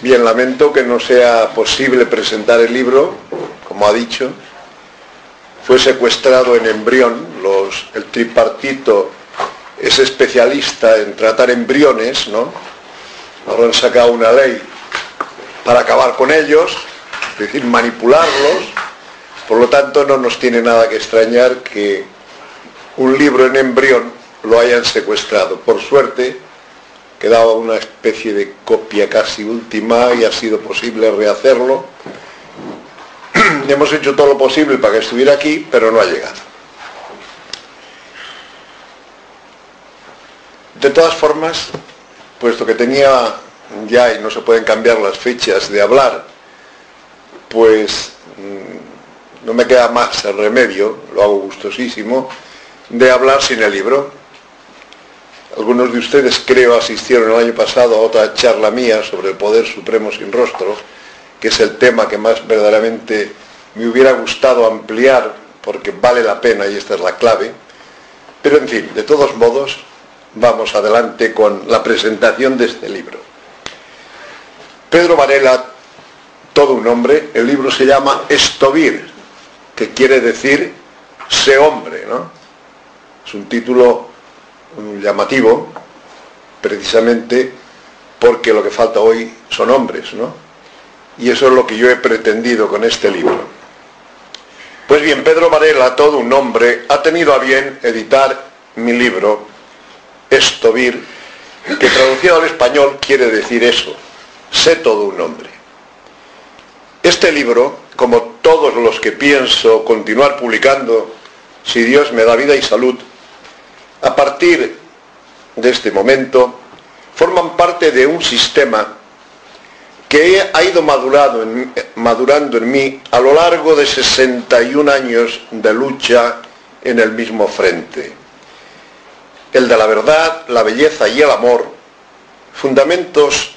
Bien, lamento que no sea posible presentar el libro, como ha dicho. Fue secuestrado en embrión. El tripartito es especialista en tratar embriones, ¿no? Ahora han sacado una ley para acabar con ellos, es decir, manipularlos por lo tanto, no nos tiene nada que extrañar que un libro en embrión lo hayan secuestrado. Por suerte, quedaba una especie de copia casi última y ha sido posible rehacerlo. Hemos hecho todo lo posible para que estuviera aquí, pero no ha llegado. De todas formas, puesto que tenía ya y no se pueden cambiar las fechas de hablar, pues mm, no me queda más el remedio, lo hago gustosísimo, de hablar sin el libro. Algunos de ustedes creo asistieron el año pasado a otra charla mía sobre el poder supremo sin rostro, que es el tema que más verdaderamente me hubiera gustado ampliar porque vale la pena y esta es la clave. Pero en fin, de todos modos, vamos adelante con la presentación de este libro. Pedro Varela, todo un hombre, el libro se llama Estovir, que quiere decir sé hombre, ¿no? Es un título llamativo, precisamente porque lo que falta hoy son hombres, ¿no? Y eso es lo que yo he pretendido con este libro. Pues bien, Pedro Varela, todo un hombre, ha tenido a bien editar mi libro, Estovir, que traducido al español quiere decir eso, sé todo un hombre. Este libro como todos los que pienso continuar publicando, si Dios me da vida y salud, a partir de este momento, forman parte de un sistema que ha ido madurando en mí a lo largo de 61 años de lucha en el mismo frente. El de la verdad, la belleza y el amor, fundamentos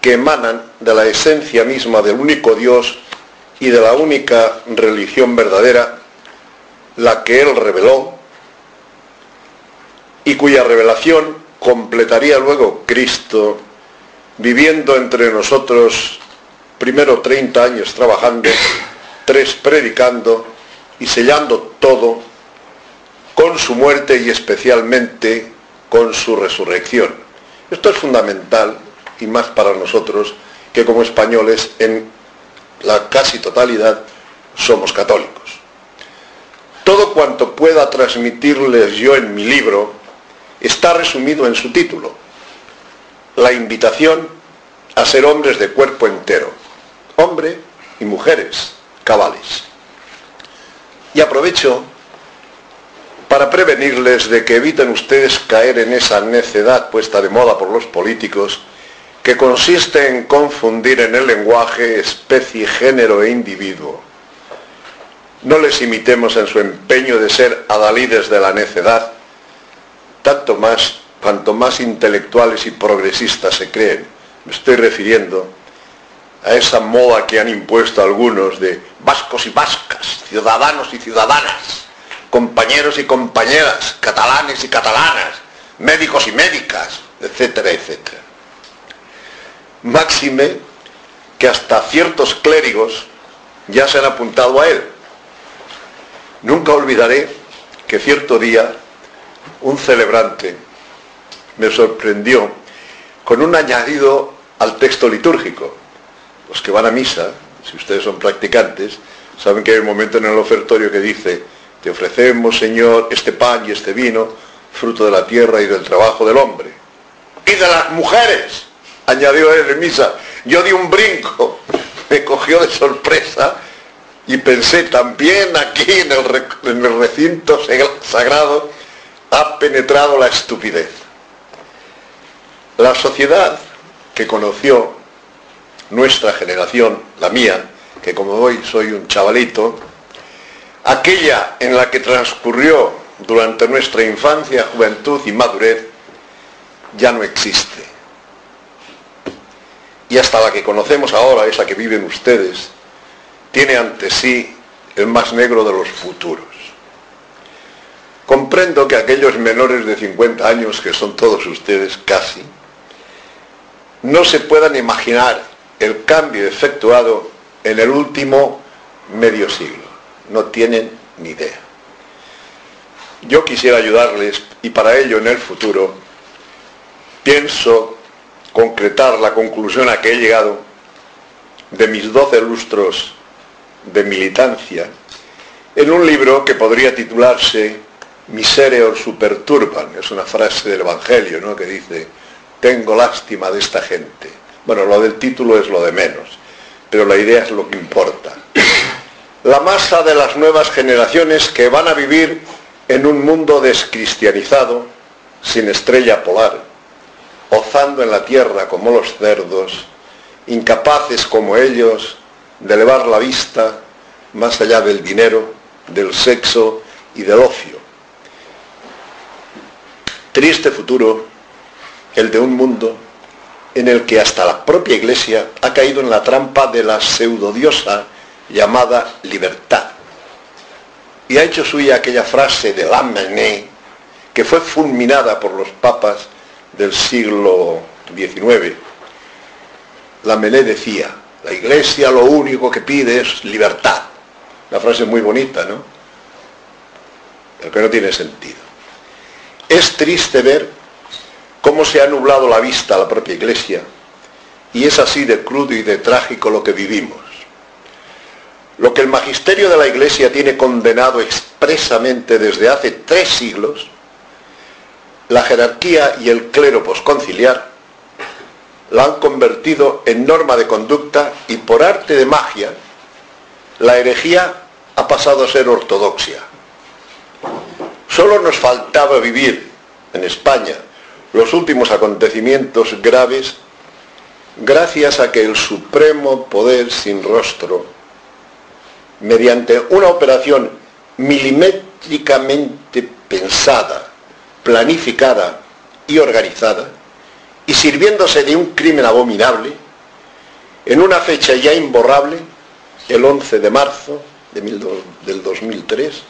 que emanan de la esencia misma del único Dios y de la única religión verdadera, la que él reveló, y cuya revelación completaría luego Cristo, viviendo entre nosotros primero 30 años trabajando, tres predicando y sellando todo con su muerte y especialmente con su resurrección. Esto es fundamental y más para nosotros que como españoles en la casi totalidad, somos católicos. Todo cuanto pueda transmitirles yo en mi libro está resumido en su título, la invitación a ser hombres de cuerpo entero, hombre y mujeres cabales. Y aprovecho para prevenirles de que eviten ustedes caer en esa necedad puesta de moda por los políticos que consiste en confundir en el lenguaje especie, género e individuo. No les imitemos en su empeño de ser adalides de la necedad, tanto más cuanto más intelectuales y progresistas se creen. Me estoy refiriendo a esa moda que han impuesto algunos de vascos y vascas, ciudadanos y ciudadanas, compañeros y compañeras, catalanes y catalanas, médicos y médicas, etcétera, etcétera. Máxime que hasta ciertos clérigos ya se han apuntado a él. Nunca olvidaré que cierto día un celebrante me sorprendió con un añadido al texto litúrgico. Los que van a misa, si ustedes son practicantes, saben que hay un momento en el ofertorio que dice, te ofrecemos, Señor, este pan y este vino, fruto de la tierra y del trabajo del hombre. Y de las mujeres añadió él en misa. Yo di un brinco, me cogió de sorpresa y pensé también aquí en el, recinto sagrado ha penetrado la estupidez. La sociedad que conoció nuestra generación, la mía, que como hoy soy un chavalito, aquella en la que transcurrió durante nuestra infancia, juventud y madurez, ya no existe. Y hasta la que conocemos ahora, esa que viven ustedes, tiene ante sí el más negro de los futuros. Comprendo que aquellos menores de 50 años, que son todos ustedes casi, no se puedan imaginar el cambio efectuado en el último medio siglo. No tienen ni idea. Yo quisiera ayudarles y para ello en el futuro pienso concretar la conclusión a que he llegado de mis doce lustros de militancia en un libro que podría titularse Misereor superturban, es una frase del Evangelio ¿no? que dice, tengo lástima de esta gente. Bueno, lo del título es lo de menos, pero la idea es lo que importa. La masa de las nuevas generaciones que van a vivir en un mundo descristianizado, sin estrella polar, ozando en la tierra como los cerdos, incapaces como ellos de elevar la vista más allá del dinero, del sexo y del ocio. Triste futuro el de un mundo en el que hasta la propia Iglesia ha caído en la trampa de la pseudodiosa llamada libertad. Y ha hecho suya aquella frase de Lamennais que fue fulminada por los papas del siglo XIX. Lamennais decía, la Iglesia lo único que pide es libertad. Una frase muy bonita, ¿no? Pero que no tiene sentido. Es triste ver cómo se ha nublado la vista a la propia Iglesia y es así de crudo y de trágico lo que vivimos. Lo que el magisterio de la Iglesia tiene condenado expresamente desde hace tres siglos, la jerarquía y el clero posconciliar la han convertido en norma de conducta y por arte de magia, la herejía ha pasado a ser ortodoxia. Solo nos faltaba vivir en España los últimos acontecimientos graves gracias a que el supremo poder sin rostro, mediante una operación milimétricamente pensada, planificada y organizada, y sirviéndose de un crimen abominable, en una fecha ya imborrable, el 11 de marzo del 2003,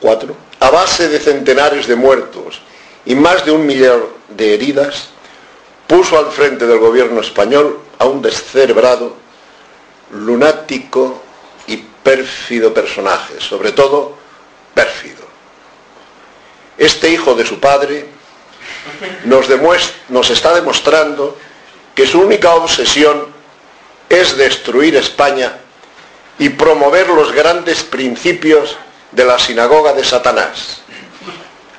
4, a base de centenares de muertos y más de un millón de heridas, puso al frente del gobierno español a un descerebrado, lunático y pérfido personaje, sobre todo pérfido. Este hijo de su padre nos, nos está demostrando que su única obsesión es destruir España y promover los grandes principios de la sinagoga de Satanás,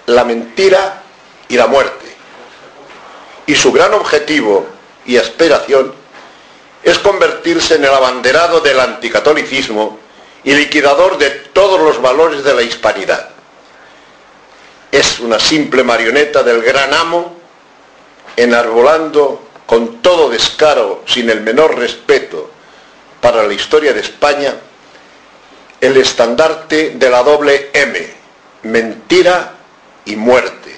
la mentira y la muerte. Y su gran objetivo y aspiración es convertirse en el abanderado del anticatolicismo y liquidador de todos los valores de la hispanidad. Es una simple marioneta del gran amo, enarbolando con todo descaro, sin el menor respeto para la historia de España, el estandarte de la doble M, mentira y muerte.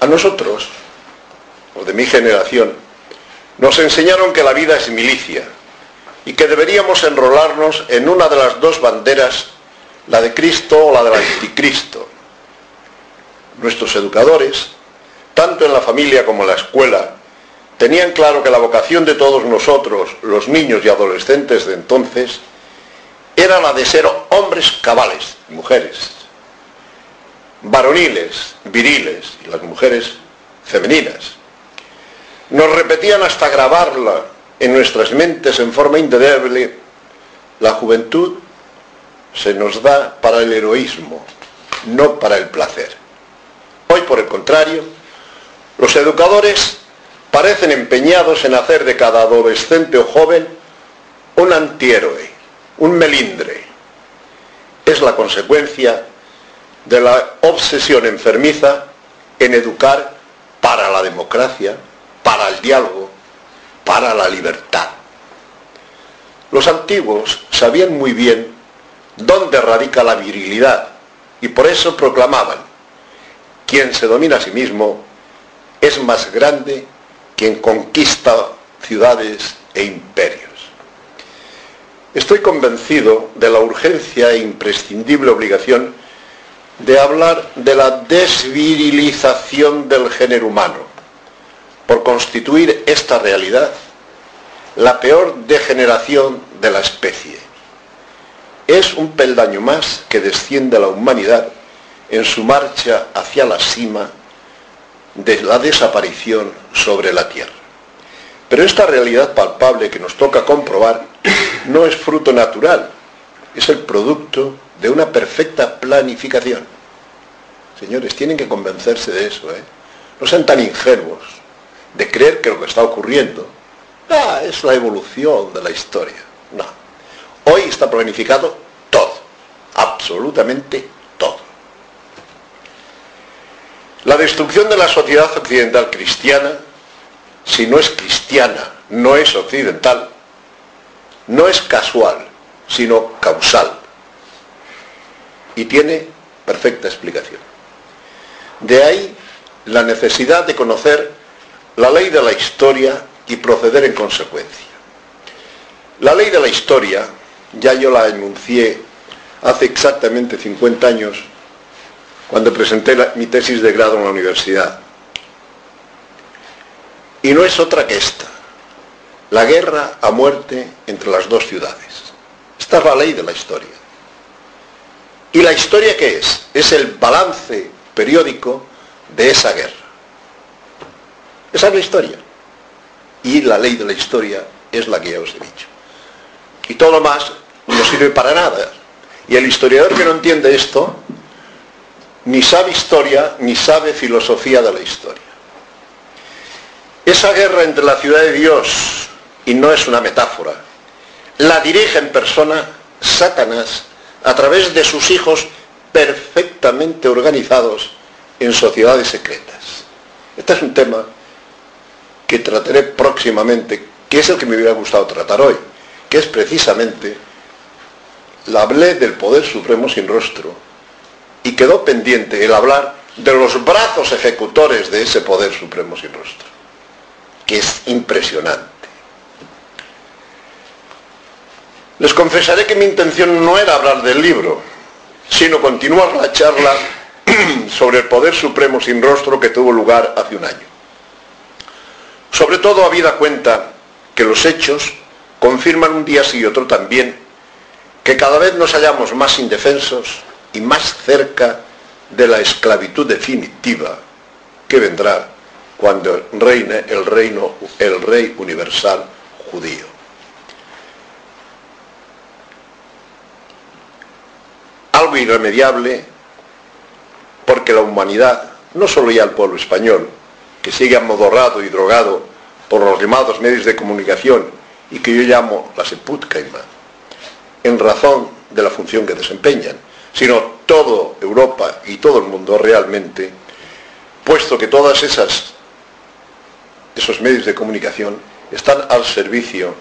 A nosotros, los de mi generación, nos enseñaron que la vida es milicia y que deberíamos enrolarnos en una de las dos banderas, la de Cristo o la del anticristo. Nuestros educadores, tanto en la familia como en la escuela, tenían claro que la vocación de todos nosotros, los niños y adolescentes de entonces, era la de ser hombres cabales, mujeres, varoniles, viriles, y las mujeres femeninas. Nos repetían hasta grabarla en nuestras mentes en forma indeleble, la juventud se nos da para el heroísmo, no para el placer. Hoy, por el contrario, los educadores parecen empeñados en hacer de cada adolescente o joven un antihéroe, un melindre. Es la consecuencia de la obsesión enfermiza en educar para la democracia, para el diálogo, para la libertad. Los antiguos sabían muy bien dónde radica la virilidad y por eso proclamaban, quien se domina a sí mismo es más grande quien conquista ciudades e imperios. Estoy convencido de la urgencia e imprescindible obligación de hablar de la desvirilización del género humano, por constituir esta realidad la peor degeneración de la especie. Es un peldaño más que desciende la humanidad en su marcha hacia la cima de la desaparición sobre la Tierra. Pero esta realidad palpable que nos toca comprobar no es fruto natural, es el producto de una perfecta planificación. Señores, tienen que convencerse de eso, ¿eh? No sean tan ingenuos de creer que lo que está ocurriendo ah, es la evolución de la historia. No. Hoy está planificado todo, absolutamente todo. La destrucción de la sociedad occidental cristiana, si no es cristiana, no es occidental, no es casual, sino causal. Y tiene perfecta explicación. De ahí la necesidad de conocer la ley de la historia y proceder en consecuencia. La ley de la historia, ya yo la enuncié hace exactamente 50 años, cuando presenté mi tesis de grado en la universidad. Y no es otra que esta, la guerra a muerte entre las dos ciudades. Esta es la ley de la historia. ¿Y la historia qué es? Es el balance periódico de esa guerra. Esa es la historia. Y la ley de la historia es la que ya os he dicho. Y todo lo más no sirve para nada. Y el historiador que no entiende esto, ni sabe historia, ni sabe filosofía de la historia. Esa guerra entre la ciudad de Dios, y no es una metáfora, la dirige en persona Satanás a través de sus hijos perfectamente organizados en sociedades secretas. Este es un tema que trataré próximamente, que es el que me hubiera gustado tratar hoy, que es precisamente la hablé del poder supremo sin rostro y quedó pendiente el hablar de los brazos ejecutores de ese poder supremo sin rostro, que es impresionante. Les confesaré que mi intención no era hablar del libro, sino continuar la charla sobre el poder supremo sin rostro que tuvo lugar hace un año. Sobre todo habida cuenta que los hechos confirman un día sí y otro también que cada vez nos hallamos más indefensos y más cerca de la esclavitud definitiva que vendrá cuando reine el reino, el rey universal judío. Algo irremediable porque la humanidad, no solo ya el pueblo español, que sigue amodorrado y drogado por los llamados medios de comunicación y que yo llamo la seputcaima, en razón de la función que desempeñan, sino toda Europa y todo el mundo realmente, puesto que todas esas esos medios de comunicación están al servicio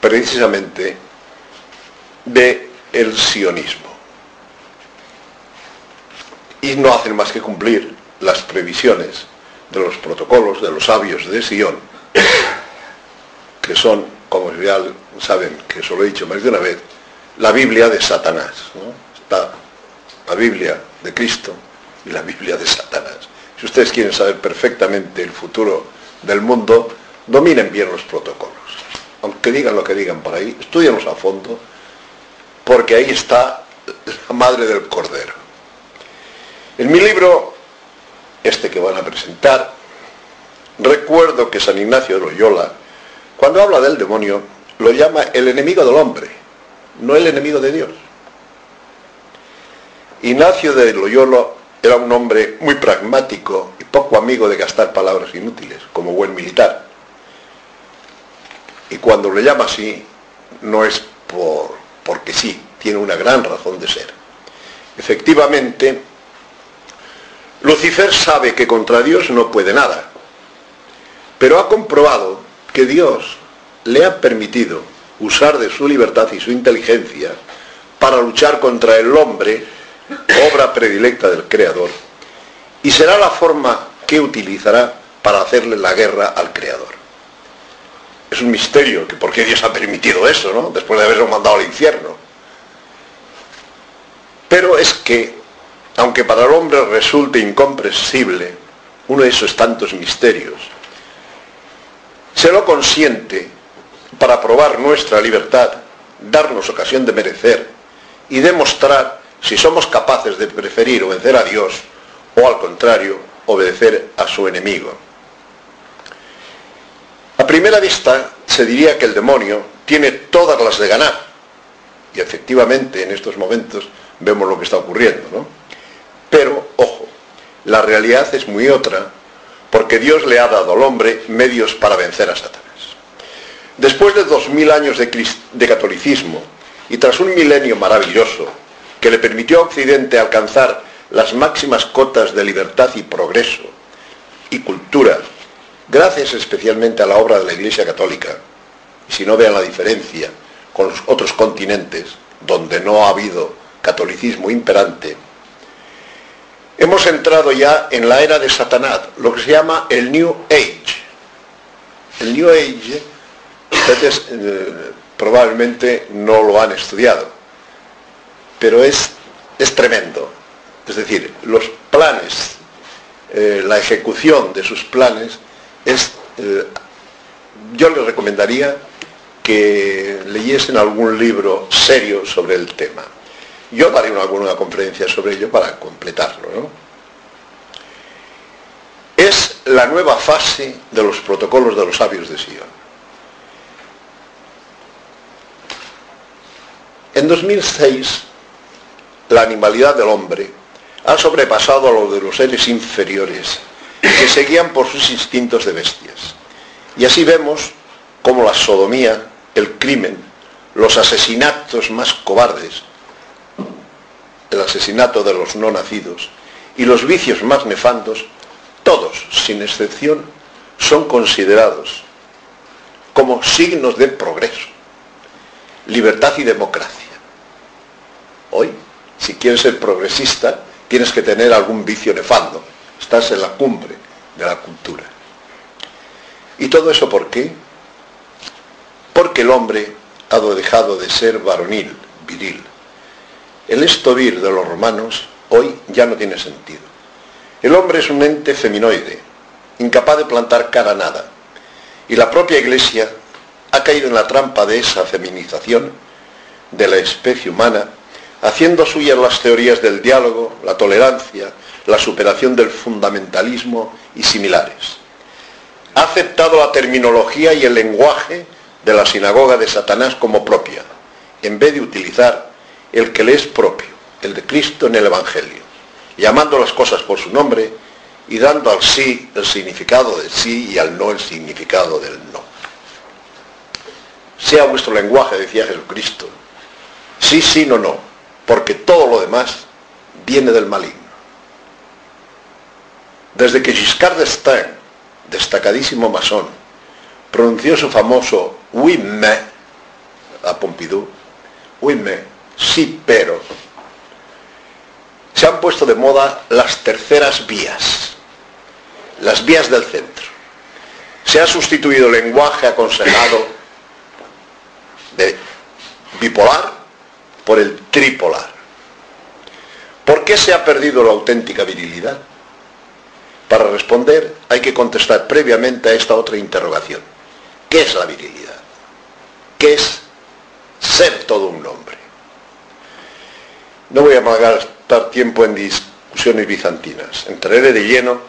precisamente de el sionismo. Y no hacen más que cumplir las previsiones de los protocolos de los sabios de Sion, que son, como ya saben, que eso lo he dicho más de una vez, la Biblia de Satanás. Está la Biblia de Cristo y la Biblia de Satanás. Si ustedes quieren saber perfectamente el futuro del mundo, dominen bien los protocolos. Aunque digan lo que digan por ahí, estudienlos a fondo, porque ahí está la madre del cordero. En mi libro este que van a presentar, recuerdo que San Ignacio de Loyola, cuando habla del demonio, lo llama el enemigo del hombre, no el enemigo de Dios. Ignacio de Loyola era un hombre muy pragmático y poco amigo de gastar palabras inútiles, como buen militar. Y cuando le llama así, no es por, porque sí, tiene una gran razón de ser. Efectivamente, Lucifer sabe que contra Dios no puede nada, pero ha comprobado que Dios le ha permitido usar de su libertad y su inteligencia para luchar contra el hombre, obra predilecta del Creador, y será la forma que utilizará para hacerle la guerra al Creador. Es un misterio que por qué Dios ha permitido eso, ¿no? Después de haberlo mandado al infierno. Pero es que, aunque para el hombre resulte incomprensible uno de esos tantos misterios, se lo consiente para probar nuestra libertad, darnos ocasión de merecer y demostrar si somos capaces de preferir obedecer a Dios o al contrario, obedecer a su enemigo. A primera vista se diría que el demonio tiene todas las de ganar. Y efectivamente en estos momentos vemos lo que está ocurriendo, ¿no? Pero, ojo, la realidad es muy otra porque Dios le ha dado al hombre medios para vencer a Satanás. Después de dos mil años de, de catolicismo y tras un milenio maravilloso que le permitió a Occidente alcanzar las máximas cotas de libertad y progreso y cultura, gracias especialmente a la obra de la Iglesia Católica, si no vean la diferencia con los otros continentes donde no ha habido catolicismo imperante, hemos entrado ya en la era de Satanás, lo que se llama el New Age. El New Age Ustedes eh, probablemente no lo han estudiado, pero es, es tremendo. Es decir, los planes, eh, la ejecución de sus planes es... Eh, yo les recomendaría que leyesen algún libro serio sobre el tema. Yo daré una, alguna conferencia sobre ello para completarlo. Es la nueva fase de los protocolos de los sabios de Sion. En 2006, la animalidad del hombre ha sobrepasado a lo de los seres inferiores que seguían por sus instintos de bestias. Y así vemos cómo la sodomía, el crimen, los asesinatos más cobardes, el asesinato de los no nacidos y los vicios más nefandos, todos, sin excepción, son considerados como signos de progreso, libertad y democracia. Hoy, si quieres ser progresista, tienes que tener algún vicio nefando. Estás en la cumbre de la cultura. ¿Y todo eso por qué? Porque el hombre ha dejado de ser varonil, viril. El estovir de los romanos hoy ya no tiene sentido. El hombre es un ente feminoide, incapaz de plantar cara a nada. Y la propia Iglesia ha caído en la trampa de esa feminización de la especie humana haciendo suyas las teorías del diálogo, la tolerancia, la superación del fundamentalismo y similares. Ha aceptado la terminología y el lenguaje de la sinagoga de Satanás como propia, en vez de utilizar el que le es propio, el de Cristo en el Evangelio, llamando las cosas por su nombre y dando al sí el significado del sí y al no el significado del no. Sea vuestro lenguaje, decía Jesucristo, sí, sí, no, no, porque todo lo demás viene del maligno. Desde que Giscard d'Estaing, destacadísimo masón, pronunció su famoso oui mais a Pompidou, oui mais, sí pero, se han puesto de moda las terceras vías, las vías del centro. Se ha sustituido el lenguaje aconsejado de bipolar por el tripolar. ¿Por qué se ha perdido la auténtica virilidad? Para responder hay que contestar previamente a esta otra interrogación. ¿Qué es la virilidad? ¿Qué es ser todo un hombre? No voy a malgastar tiempo en discusiones bizantinas. Entraré de lleno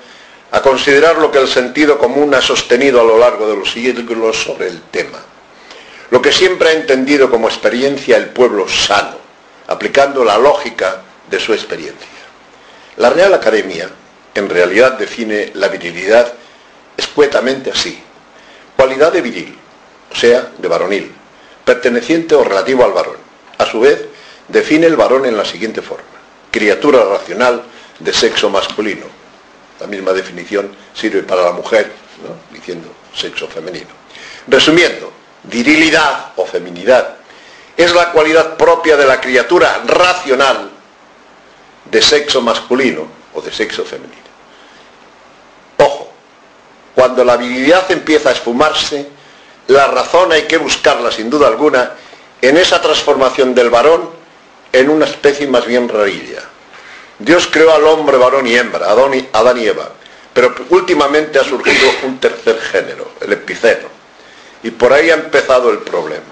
a considerar lo que el sentido común ha sostenido a lo largo de los siglos sobre el tema lo que siempre ha entendido como experiencia el pueblo sano, aplicando la lógica de su experiencia. La Real Academia en realidad define la virilidad escuetamente así. Cualidad de viril, o sea, de varonil, perteneciente o relativo al varón. A su vez, define el varón en la siguiente forma. Criatura racional de sexo masculino. La misma definición sirve para la mujer diciendo sexo femenino. Resumiendo, virilidad o feminidad es la cualidad propia de la criatura racional de sexo masculino o de sexo femenino. Ojo, cuando la virilidad empieza a esfumarse, la razón hay que buscarla sin duda alguna en esa transformación del varón en una especie más bien rarilla. Dios creó al hombre varón y hembra, Adán y Eva, pero últimamente ha surgido un tercer género, el epiceno, y por ahí ha empezado el problema.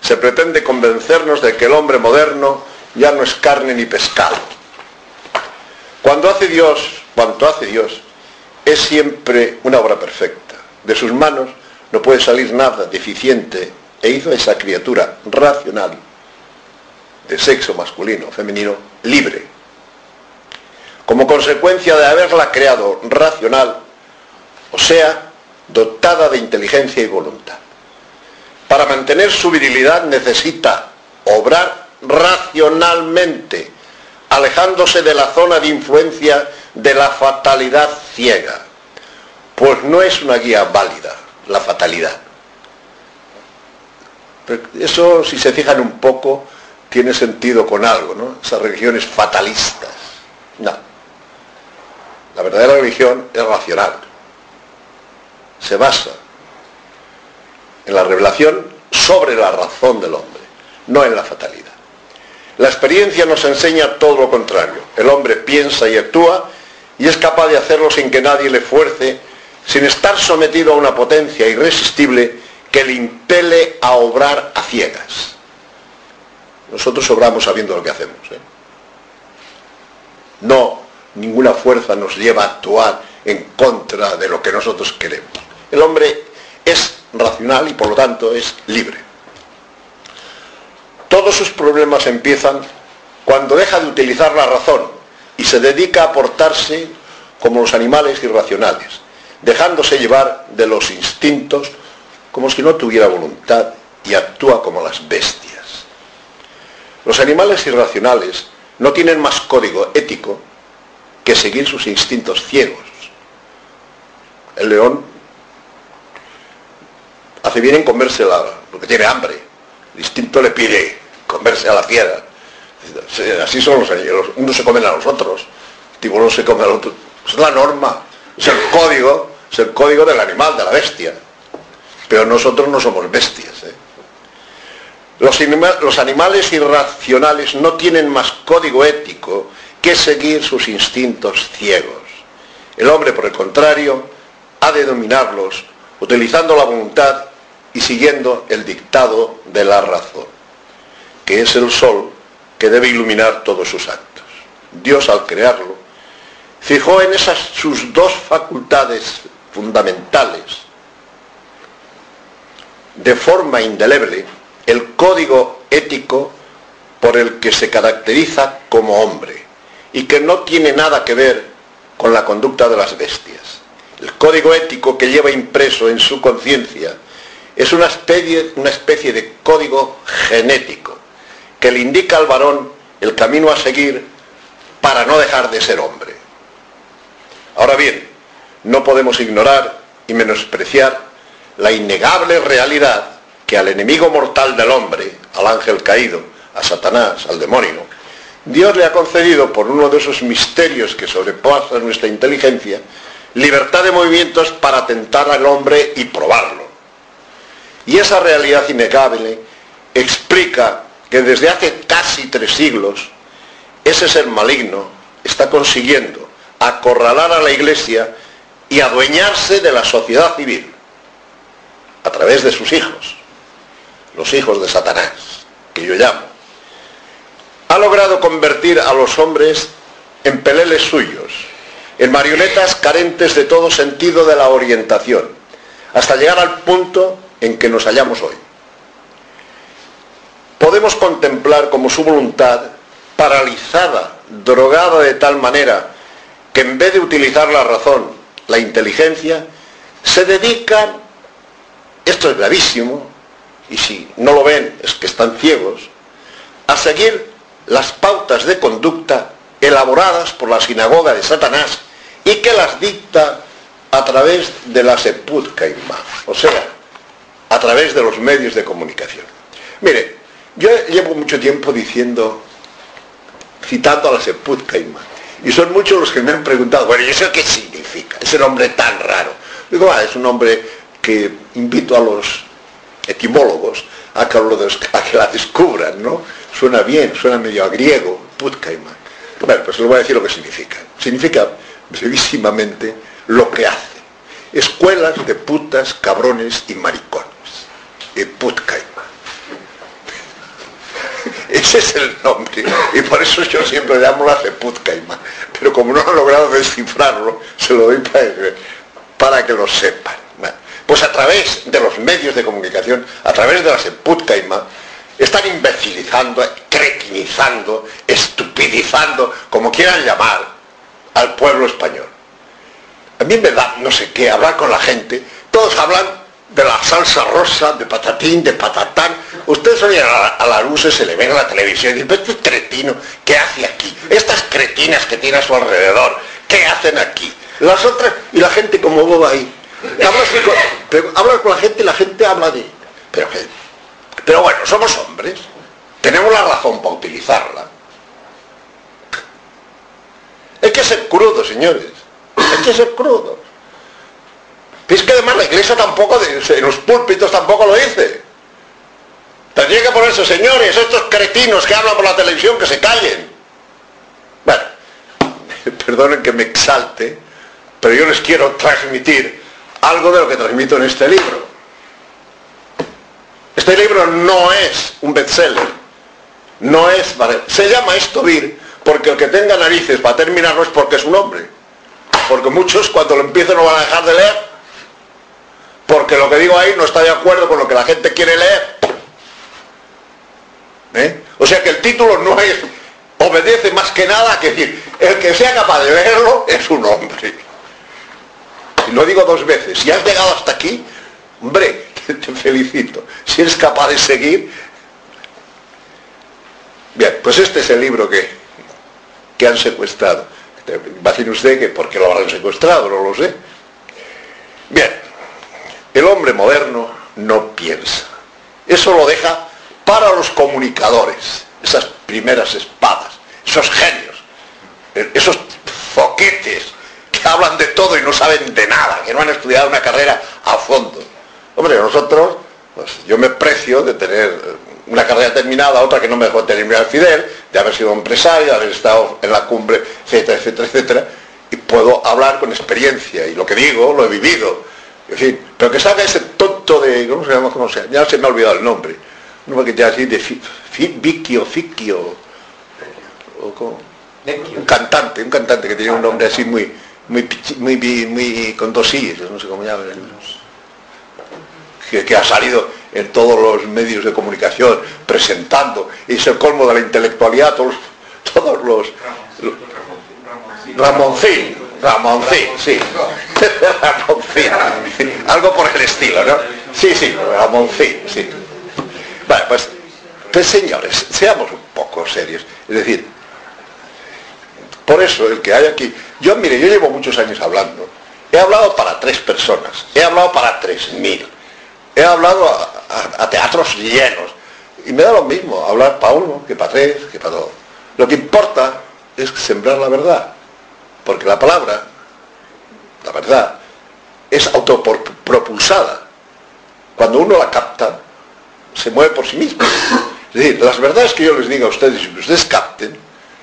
Se pretende convencernos de que el hombre moderno ya no es carne ni pescado. Cuando hace Dios, cuanto hace Dios, es siempre una obra perfecta. De sus manos no puede salir nada deficiente e hizo a esa criatura racional de sexo masculino o femenino libre. Como consecuencia de haberla creado racional, o sea, dotada de inteligencia y voluntad. Para mantener su virilidad necesita obrar racionalmente, alejándose de la zona de influencia de la fatalidad ciega, pues no es una guía válida la fatalidad. eso, si se fijan un poco, tiene sentido con algo, ¿no? Esas religiones fatalistas. No. La verdadera religión es racional. Se basa en la revelación sobre la razón del hombre, no en la fatalidad. La experiencia nos enseña todo lo contrario. El hombre piensa y actúa y es capaz de hacerlo sin que nadie le fuerce sin estar sometido a una potencia irresistible que le impele a obrar a ciegas. Nosotros obramos sabiendo lo que hacemos. ¿eh? No, ninguna fuerza nos lleva a actuar en contra de lo que nosotros queremos. El hombre es racional y por lo tanto es libre. Todos sus problemas empiezan cuando deja de utilizar la razón y se dedica a portarse como los animales irracionales, dejándose llevar de los instintos como si no tuviera voluntad y actúa como las bestias. Los animales irracionales no tienen más código ético que seguir sus instintos ciegos. El león hace bien en comerse la, porque tiene hambre. El instinto le pide comerse a la fiera. Así son los animales. Unos se comen a los otros. El tiburón se come al otro. Es la norma. Es el código es el código del animal, de la bestia. Pero nosotros no somos bestias. ¿eh? Los, los animales irracionales no tienen más código ético que seguir sus instintos ciegos. El hombre, por el contrario, ha de dominarlos utilizando la voluntad y siguiendo el dictado de la razón, que es el sol que debe iluminar todos sus actos. Dios al crearlo fijó en esas sus dos facultades fundamentales de forma indeleble el código ético por el que se caracteriza como hombre y que no tiene nada que ver con la conducta de las bestias. El código ético que lleva impreso en su conciencia es una especie, de código genético que le indica al varón el camino a seguir para no dejar de ser hombre. Ahora bien, no podemos ignorar y menospreciar la innegable realidad que al enemigo mortal del hombre, al ángel caído, a Satanás, al demonio, Dios le ha concedido por uno de esos misterios que sobrepasan nuestra inteligencia, libertad de movimientos para tentar al hombre y probarlo. Y esa realidad innegable explica que desde hace casi tres siglos ese ser maligno está consiguiendo acorralar a la iglesia y adueñarse de la sociedad civil a través de sus hijos, los hijos de Satanás, que yo llamo. Ha logrado convertir a los hombres en peleles suyos, en marionetas carentes de todo sentido de la orientación, hasta llegar al punto en que nos hallamos hoy. Podemos contemplar como su voluntad, paralizada, drogada de tal manera, que en vez de utilizar la razón la inteligencia, se dedican, esto es gravísimo, y si no lo ven es que están ciegos, a seguir las pautas de conducta elaboradas por la sinagoga de Satanás y que las dicta a través de la Seputcaima, o sea, a través de los medios de comunicación. Mire, yo llevo mucho tiempo diciendo, citando a la Seputcaima, y son muchos los que me han preguntado, bueno, ¿y eso qué significa? Ese nombre tan raro. Digo, ah, es un nombre que invito a los etimólogos a que, a que la descubran, ¿no? Suena bien, suena medio a griego, Putkaima. Bueno, pues les voy a decir lo que significa. Significa, brevísimamente, lo que hace. Escuelas de putas, cabrones y maricones. Y Putkaima. Ese es el nombre. Y por eso yo siempre llamo la de. Pero como no han logrado descifrarlo, se lo doy para que, lo sepan. pues a través de los medios de comunicación, a través de la Seputkaima, están imbecilizando, cretinizando, estupidizando, como quieran llamar, al pueblo español. A mí me da no sé qué hablar con la gente. Todos hablan de la salsa rosa, de patatín, de patatán. Ustedes oyen a la, luz se le ven en la televisión y dicen, este cretino, ¿qué hace aquí? Estas cretinas que tiene a su alrededor, ¿qué hacen aquí? Las otras, y la gente como boba ahí. Hablas con, con la gente y la gente habla de... Pero, pero bueno, somos hombres. Tenemos la razón para utilizarla. Hay que ser crudo, señores. Hay que ser crudo. Es que además la iglesia tampoco, en los púlpitos tampoco lo dice. Tendría que ponerse, señores, estos cretinos que hablan por la televisión, que se callen. Bueno, perdonen que me exalte, pero yo les quiero transmitir algo de lo que transmito en este libro. Este libro no es un bestseller, no es, se llama esto vir porque el que tenga narices para terminarlo es porque es un hombre. Porque muchos cuando lo empiecen no van a dejar de leer. Porque lo que digo ahí no está de acuerdo con lo que la gente quiere leer. ¿Eh? O sea que el título no es, obedece más que nada a que decir, el que sea capaz de leerlo es un hombre. Y lo digo dos veces, si has llegado hasta aquí, hombre, te felicito. Si eres capaz de seguir. Bien, pues este es el libro que, que han secuestrado. Decir usted que por qué lo habrán secuestrado, no lo sé. Bien, el hombre moderno no piensa. Eso lo deja para los comunicadores, esas primeras espadas, esos genios, esos foquetes que hablan de todo y no saben de nada, que no han estudiado una carrera a fondo. Hombre, nosotros, pues yo me precio de tener una carrera terminada, otra que no me dejó terminar Fidel, de haber sido empresario, de haber estado en la cumbre, etcétera, etcétera, etcétera, y puedo hablar con experiencia, y lo que digo lo he vivido. Pero que salga ese tonto de, ¿cómo se llama? ¿Cómo se llama? Ya se me ha olvidado el nombre. Uno que ya así de Vicchio, Ficchio, un cantante, un cantante que tiene un nombre así muy, muy, muy, muy, con dos no sé cómo llama que, ha salido en todos los medios de comunicación presentando, y es el colmo de la intelectualidad, todos, todos los... Ramoncín, Ramoncín, sí. Ramoncín. Algo por el estilo, ¿no? Sí, sí, Ramoncín, sí. Bueno, pues, pues señores, seamos un poco serios. Es decir, por eso el que hay aquí, yo mire, yo llevo muchos años hablando. He hablado para tres personas, he hablado para tres mil He hablado a, teatros llenos y me da lo mismo hablar para uno que para tres, que para dos. Lo que importa es sembrar la verdad, porque la palabra, la verdad, es autopropulsada. Cuando uno la capta, se mueve por sí mismo. Es decir, las verdades que yo les diga a ustedes y que ustedes capten,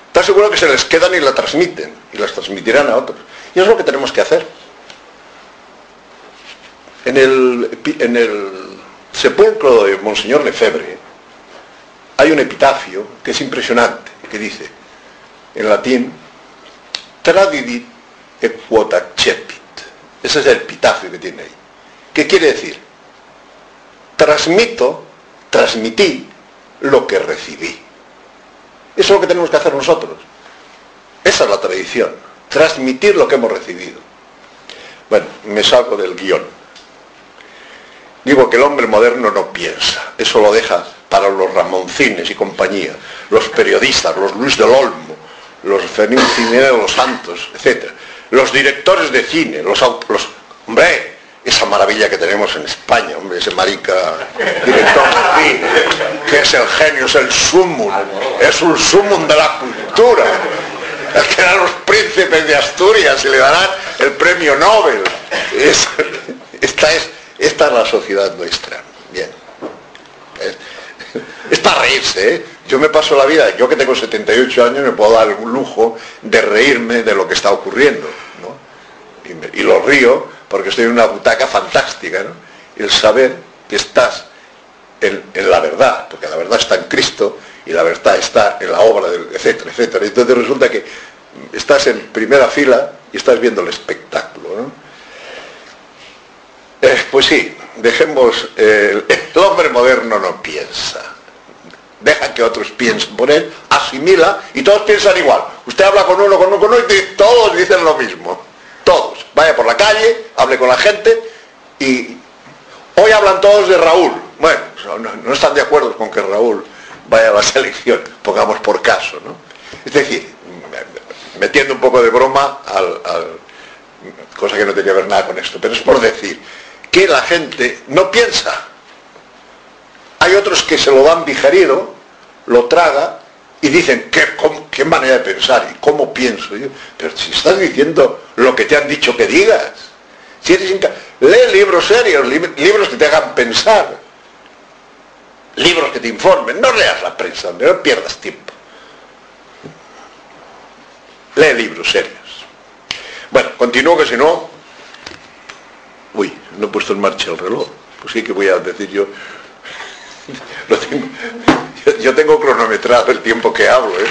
está seguro que se les quedan y la transmiten, y las transmitirán a otros. Y es lo que tenemos que hacer. En el, sepulcro de Monseñor Lefebvre hay un epitafio que es impresionante, que dice, en latín, tradidit et quota cepit. Ese es el epitafio que tiene ahí. ¿Qué quiere decir? Transmito, transmití lo que recibí. Eso es lo que tenemos que hacer nosotros. Esa es la tradición, transmitir lo que hemos recibido. Bueno, me salgo del guion. Digo que el hombre moderno no piensa, eso lo deja para los Ramoncines y compañía, los periodistas, los Luis del Olmo, los Fermín de los Santos, etc. Los directores de cine, los, Hombre, esa maravilla que tenemos en España, hombre, ese marica director de cine, que es el genio, es el sumum, es un sumum de la cultura. El que eran los príncipes de Asturias y le darán el premio Nobel. esta, es, esta es la sociedad nuestra. Bien. Es, para reírse, ¿eh? Yo me paso la vida, yo que tengo 78 años, me puedo dar un lujo de reírme de lo que está ocurriendo. Y, y lo río porque estoy en una butaca fantástica, ¿no? El saber que estás en, la verdad, porque la verdad está en Cristo y la verdad está en la obra, del, etcétera, etcétera. Entonces resulta que estás en primera fila y estás viendo el espectáculo, ¿no? Eh, pues sí, dejemos, el hombre moderno no piensa. Deja que otros piensen por él, asimila y todos piensan igual. Usted habla con uno, con uno, con uno y todos dicen lo mismo. Todos. Vaya por la calle, hable con la gente y hoy hablan todos de Raúl. Bueno, no, están de acuerdo con que Raúl vaya a la selección, pongamos por caso, ¿no? Es decir, metiendo un poco de broma al, cosa que no tiene que ver nada con esto, pero es por decir que la gente no piensa. Hay otros que se lo dan digerido, lo traga y dicen, ¿qué, ¿qué, manera de pensar? ¿Y cómo pienso yo? Pero si estás diciendo lo que te han dicho que digas, si eres lee libros serios, libros que te hagan pensar, libros que te informen, no leas la prensa, no pierdas tiempo. Lee libros serios. Bueno, continúo que si no... Uy, no he puesto en marcha el reloj. Pues sí que voy a decir yo yo, tengo cronometrado el tiempo que hablo, ¿eh?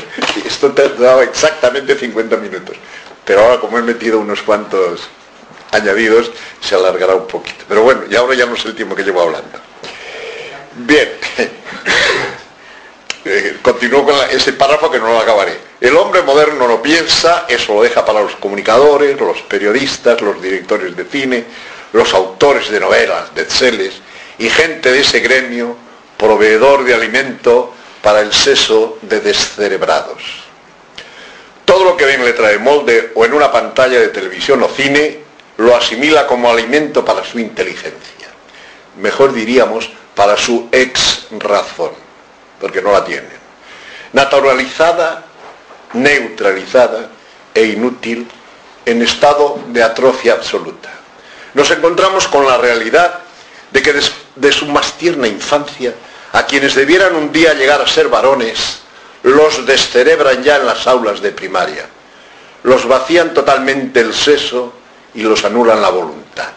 esto te ha dado exactamente 50 minutos. Pero ahora como he metido unos cuantos añadidos, se alargará un poquito. Pero bueno, y ahora ya no sé el tiempo que llevo hablando. Bien. Eh, continúo con ese párrafo que no lo acabaré. El hombre moderno no piensa, eso lo deja para los comunicadores, los periodistas, los directores de cine, los autores de novelas, de celes y gente de ese gremio proveedor de alimento para el seso de descerebrados. Todo lo que ve en letra de molde o en una pantalla de televisión o cine lo asimila como alimento para su inteligencia. Mejor diríamos, para su ex razón, porque no la tienen. Naturalizada, neutralizada e inútil en estado de atrofia absoluta. Nos encontramos con la realidad de que de su más tierna infancia a quienes debieran un día llegar a ser varones, los descerebran ya en las aulas de primaria, los vacían totalmente el seso y los anulan la voluntad.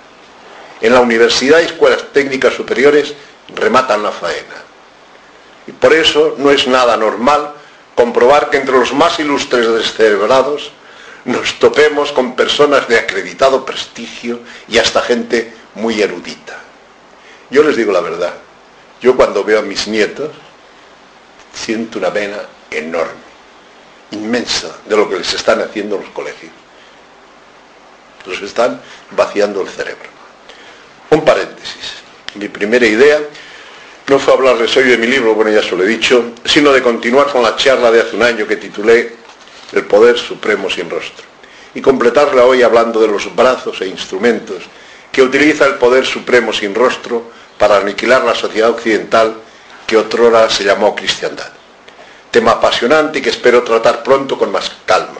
En la universidad y escuelas técnicas superiores rematan la faena. Y por eso no es nada normal comprobar que entre los más ilustres descerebrados nos topemos con personas de acreditado prestigio y hasta gente muy erudita. Yo les digo la verdad, yo cuando veo a mis nietos, siento una pena enorme, inmensa, de lo que les están haciendo los colegios. Los están vaciando el cerebro. Un paréntesis. Mi primera idea no fue hablarles hoy de mi libro, bueno ya se lo he dicho, sino de continuar con la charla de hace un año que titulé El Poder Supremo sin Rostro. Y completarla hoy hablando de los brazos e instrumentos que utiliza el Poder Supremo sin Rostro para aniquilar la sociedad occidental que otrora se llamó cristiandad. Tema apasionante que espero tratar pronto con más calma.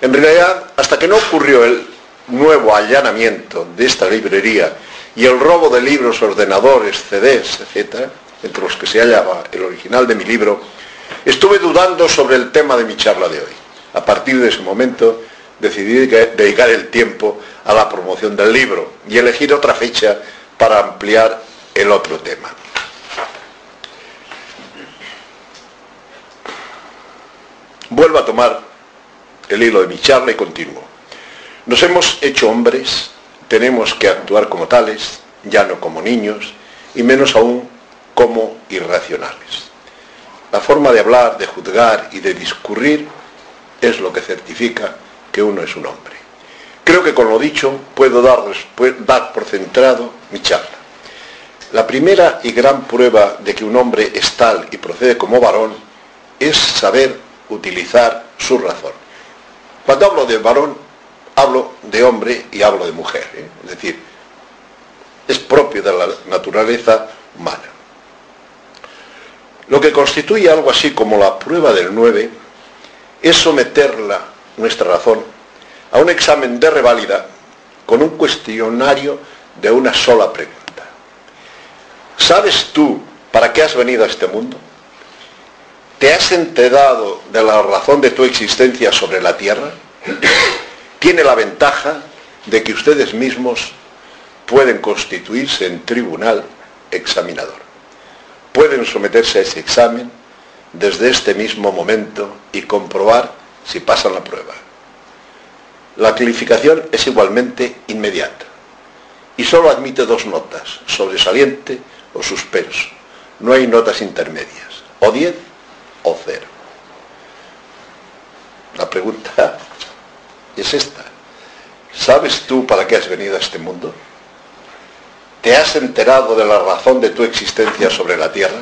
En realidad, hasta que no ocurrió el nuevo allanamiento de esta librería y el robo de libros, ordenadores, CDs, etc., entre los que se hallaba el original de mi libro, estuve dudando sobre el tema de mi charla de hoy. A partir de ese momento decidí dedicar el tiempo a la promoción del libro y elegir otra fecha para ampliar el otro tema. Vuelvo a tomar el hilo de mi charla y continúo. Nos hemos hecho hombres, tenemos que actuar como tales, ya no como niños, y menos aún como irracionales. La forma de hablar, de juzgar y de discurrir es lo que certifica que uno es un hombre. Creo que con lo dicho puedo dar, dar por centrado mi charla. La primera y gran prueba de que un hombre es tal y procede como varón es saber utilizar su razón. Cuando hablo de varón, hablo de hombre y hablo de mujer. ¿eh? Es decir, es propio de la naturaleza humana. Lo que constituye algo así como la prueba del 9 es someterla, nuestra razón, a un examen de reválida con un cuestionario de una sola pregunta. ¿Sabes tú para qué has venido a este mundo? ¿Te has enterado de la razón de tu existencia sobre la tierra? Tiene la ventaja de que ustedes mismos pueden constituirse en tribunal examinador. Pueden someterse a ese examen desde este mismo momento y comprobar si pasan la prueba. La calificación es igualmente inmediata y solo admite dos notas, sobresaliente o suspenso. No hay notas intermedias, o 10 o 0. La pregunta es esta. ¿Sabes tú para qué has venido a este mundo? ¿Te has enterado de la razón de tu existencia sobre la tierra?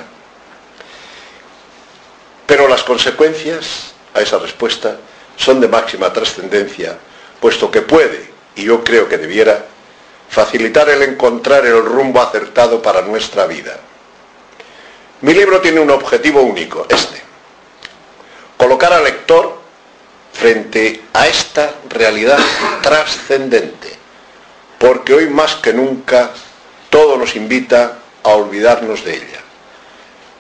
Pero las consecuencias a esa respuesta son de máxima trascendencia, puesto que puede, y yo creo que debiera, facilitar el encontrar el rumbo acertado para nuestra vida. Mi libro tiene un objetivo único, este. Colocar al lector frente a esta realidad trascendente, porque hoy más que nunca todo nos invita a olvidarnos de ella.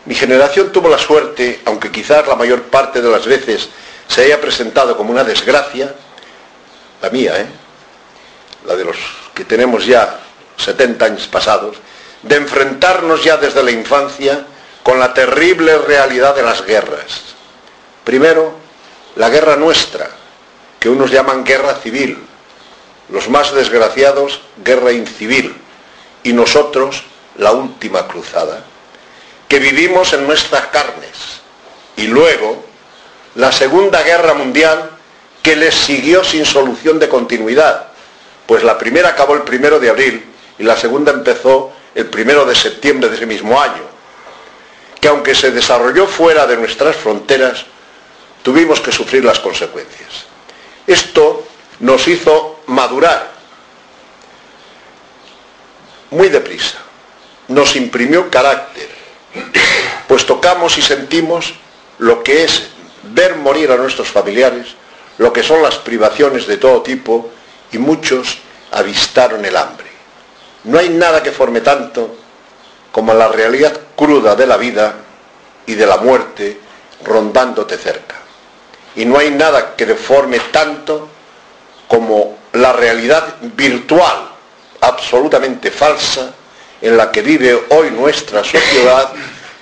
Mi generación tuvo la suerte, aunque quizás la mayor parte de las veces se haya presentado como una desgracia, la mía, ¿eh? la de los que tenemos ya 70 años pasados, de enfrentarnos ya desde la infancia con la terrible realidad de las guerras. Primero, la guerra nuestra, que unos llaman guerra civil, los más desgraciados guerra incivil, y nosotros la última cruzada que vivimos en nuestras carnes. Y luego, la Segunda Guerra Mundial que les siguió sin solución de continuidad, pues la primera acabó el primero de abril y la segunda empezó el primero de septiembre de ese mismo año, que aunque se desarrolló fuera de nuestras fronteras, tuvimos que sufrir las consecuencias. Esto nos hizo madurar muy deprisa, nos imprimió carácter, pues tocamos y sentimos lo que es ver morir a nuestros familiares, lo que son las privaciones de todo tipo, y muchos avistaron el hambre. No hay nada que forme tanto como la realidad cruda de la vida y de la muerte rondándote cerca. Y no hay nada que deforme tanto como la realidad virtual, absolutamente falsa, en la que vive hoy nuestra sociedad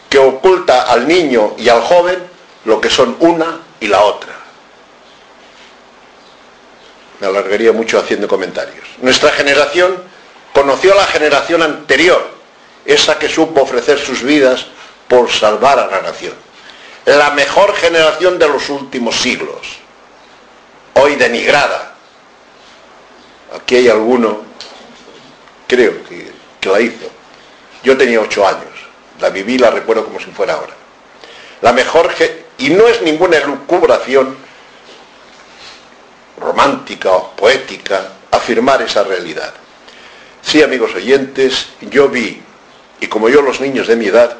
que oculta al niño y al joven lo que son una y la otra. Me alargaría mucho haciendo comentarios. Nuestra generación conoció a la generación anterior, esa que supo ofrecer sus vidas por salvar a la nación. La mejor generación de los últimos siglos, hoy denigrada. Aquí hay alguno, creo que la hizo. Yo tenía ocho años, la viví, la recuerdo como si fuera ahora. La mejor, y no es ninguna elucubración romántica o poética afirmar esa realidad. Sí, amigos oyentes, yo vi, y como yo los niños de mi edad,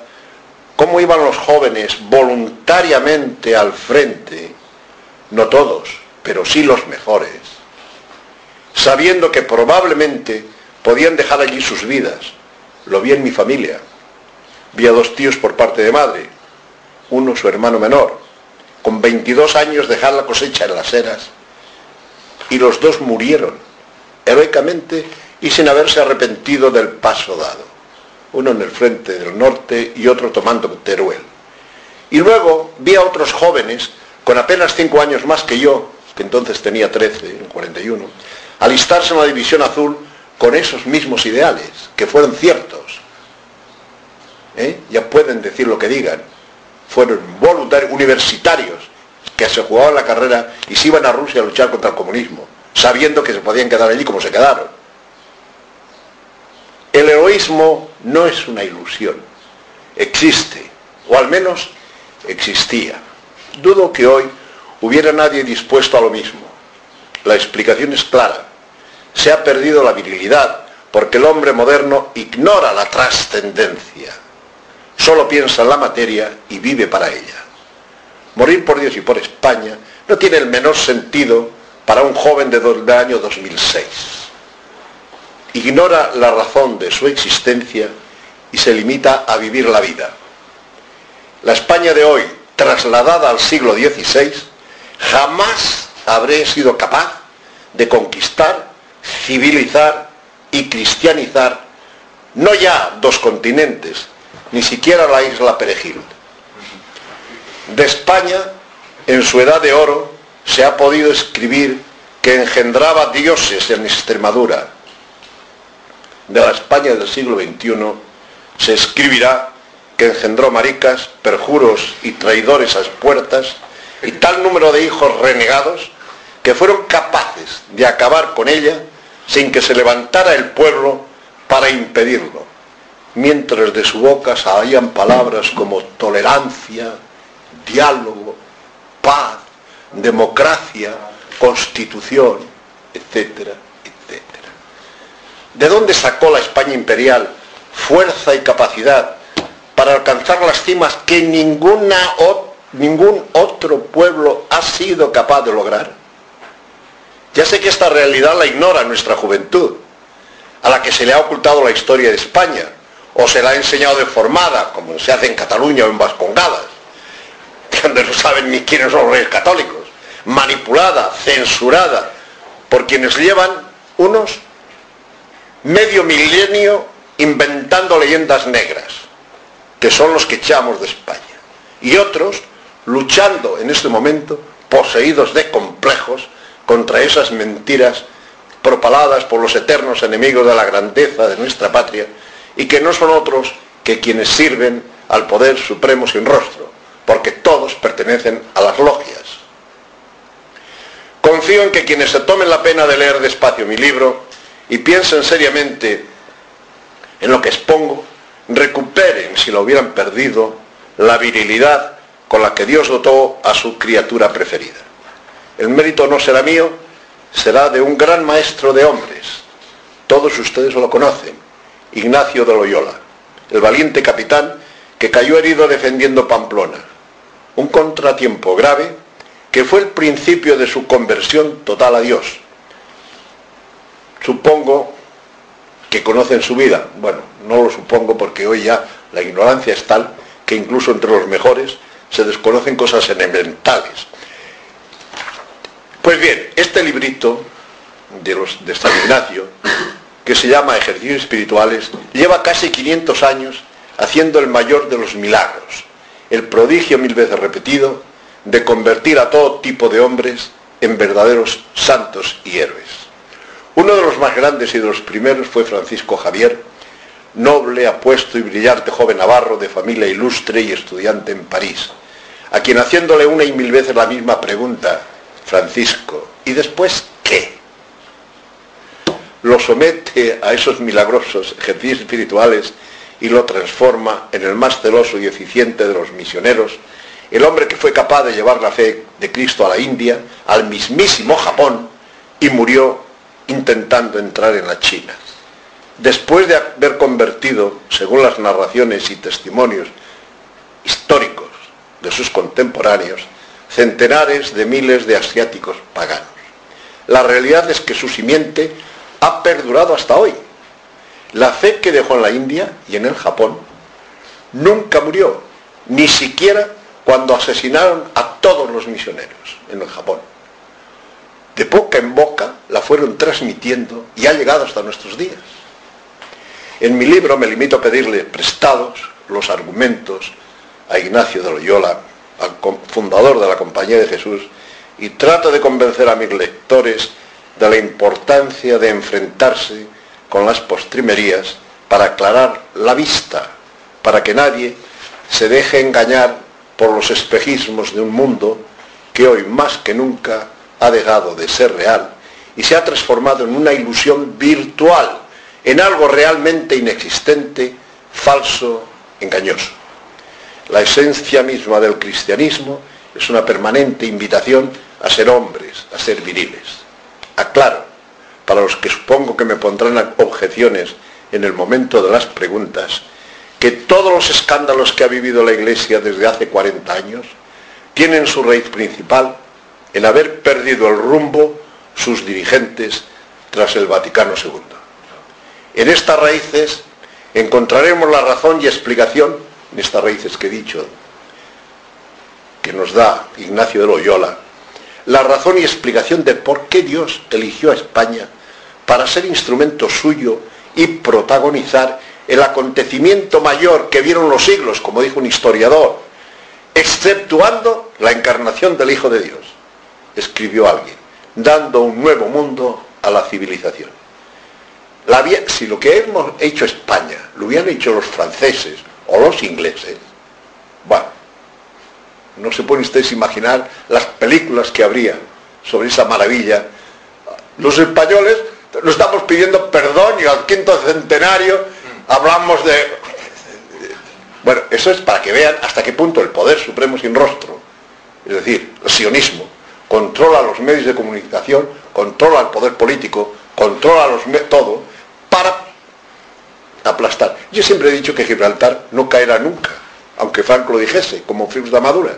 cómo iban los jóvenes voluntariamente al frente, no todos, pero sí los mejores, sabiendo que probablemente podían dejar allí sus vidas. Lo vi en mi familia. Vi a dos tíos por parte de madre, uno su hermano menor, con 22 años dejar la cosecha en las eras, y los dos murieron, heroicamente y sin haberse arrepentido del paso dado, uno en el frente del norte y otro tomando Teruel. Y luego vi a otros jóvenes, con apenas cinco años más que yo, que entonces tenía 13, en 41, alistarse en la División Azul con esos mismos ideales, que fueron ciertos. ¿Eh? Ya pueden decir lo que digan. Fueron voluntarios, universitarios, que se jugaban la carrera y se iban a Rusia a luchar contra el comunismo, sabiendo que se podían quedar allí como se quedaron. El heroísmo no es una ilusión, existe, o al menos existía. Dudo que hoy hubiera nadie dispuesto a lo mismo. La explicación es clara se ha perdido la virilidad, porque el hombre moderno ignora la trascendencia, solo piensa en la materia y vive para ella. Morir por Dios y por España no tiene el menor sentido para un joven de del año 2006. Ignora la razón de su existencia y se limita a vivir la vida. La España de hoy, trasladada al siglo XVI, jamás habré sido capaz de conquistar, civilizar y cristianizar no ya dos continentes, ni siquiera la isla Perejil. De España, en su edad de oro, se ha podido escribir que engendraba dioses en Extremadura. De la España del siglo XXI se escribirá que engendró maricas, perjuros y traidores a puertas y tal número de hijos renegados que fueron capaces de acabar con ella sin que se levantara el pueblo para impedirlo, mientras de su boca salían palabras como tolerancia, diálogo, paz, democracia, constitución, etcétera, etcétera. ¿De dónde sacó la España imperial fuerza y capacidad para alcanzar las cimas que ninguna, ningún otro pueblo ha sido capaz de lograr? Ya sé que esta realidad la ignora nuestra juventud, a la que se le ha ocultado la historia de España, o se la ha enseñado deformada, como se hace en Cataluña o en Vascongadas, no saben ni quiénes son los reyes católicos, manipulada, censurada, por quienes llevan unos medio milenio inventando leyendas negras, que son los que echamos de España, y otros luchando en este momento, poseídos de complejos, contra esas mentiras propaladas por los eternos enemigos de la grandeza de nuestra patria, y que no son otros que quienes sirven al poder supremo sin rostro, porque todos pertenecen a las logias. Confío en que quienes se tomen la pena de leer despacio mi libro y piensen seriamente en lo que expongo, recuperen, si lo hubieran perdido, la virilidad con la que Dios dotó a su criatura preferida. El mérito no será mío, será de un gran maestro de hombres. Todos ustedes lo conocen, Ignacio de Loyola, el valiente capitán que cayó herido defendiendo Pamplona. Un contratiempo grave que fue el principio de su conversión total a Dios. Supongo que conocen su vida. Bueno, no lo supongo porque hoy ya la ignorancia es tal que incluso entre los mejores se desconocen cosas elementales. Pues bien, este librito de, San Ignacio, que se llama Ejercicios Espirituales, lleva casi 500 años haciendo el mayor de los milagros, el prodigio mil veces repetido de convertir a todo tipo de hombres en verdaderos santos y héroes. Uno de los más grandes y de los primeros fue Francisco Javier, noble, apuesto y brillante joven navarro de familia ilustre y estudiante en París, a quien haciéndole una y mil veces la misma pregunta, Francisco, ¿y después qué? Lo somete a esos milagrosos ejercicios espirituales y lo transforma en el más celoso y eficiente de los misioneros, el hombre que fue capaz de llevar la fe de Cristo a la India, al mismísimo Japón, y murió intentando entrar en la China. Después de haber convertido, según las narraciones y testimonios históricos de sus contemporáneos, centenares de miles de asiáticos paganos. La realidad es que su simiente ha perdurado hasta hoy. La fe que dejó en la India y en el Japón nunca murió, ni siquiera cuando asesinaron a todos los misioneros en el Japón de boca en boca la fueron transmitiendo y ha llegado hasta nuestros días. En mi libro me limito a pedirle prestados los argumentos a Ignacio de Loyola, al fundador de la Compañía de Jesús, y trato de convencer a mis lectores de la importancia de enfrentarse con las postrimerías para aclarar la vista, para que nadie se deje engañar por los espejismos de un mundo que hoy más que nunca ha dejado de ser real y se ha transformado en una ilusión virtual, en algo realmente inexistente, falso, engañoso. La esencia misma del cristianismo es una permanente invitación a ser hombres, a ser viriles. Aclaro, para los que supongo que me pondrán objeciones en el momento de las preguntas, que todos los escándalos que ha vivido la Iglesia desde hace 40 años tienen su raíz principal en haber perdido el rumbo sus dirigentes tras el Vaticano II. En estas raíces encontraremos la razón y explicación, en estas raíces que he dicho, que nos da Ignacio de Loyola, la razón y explicación de por qué Dios eligió a España para ser instrumento suyo y protagonizar el acontecimiento mayor que vieron los siglos, como dijo un historiador, exceptuando la encarnación del Hijo de Dios, escribió alguien, dando un nuevo mundo a la civilización. si lo que hemos hecho España lo hubieran hecho los franceses o los ingleses, bueno, no se pueden ustedes imaginar las películas que habría sobre esa maravilla. Los españoles nos estamos pidiendo perdón y al quinto centenario hablamos de... Bueno, eso es para que vean hasta qué punto el poder supremo sin rostro, es decir, el sionismo, controla los medios de comunicación, controla el poder político, controla los todo, para aplastar. Yo siempre he dicho que Gibraltar no caerá nunca, aunque Franco lo dijese, como Fritz de Madura,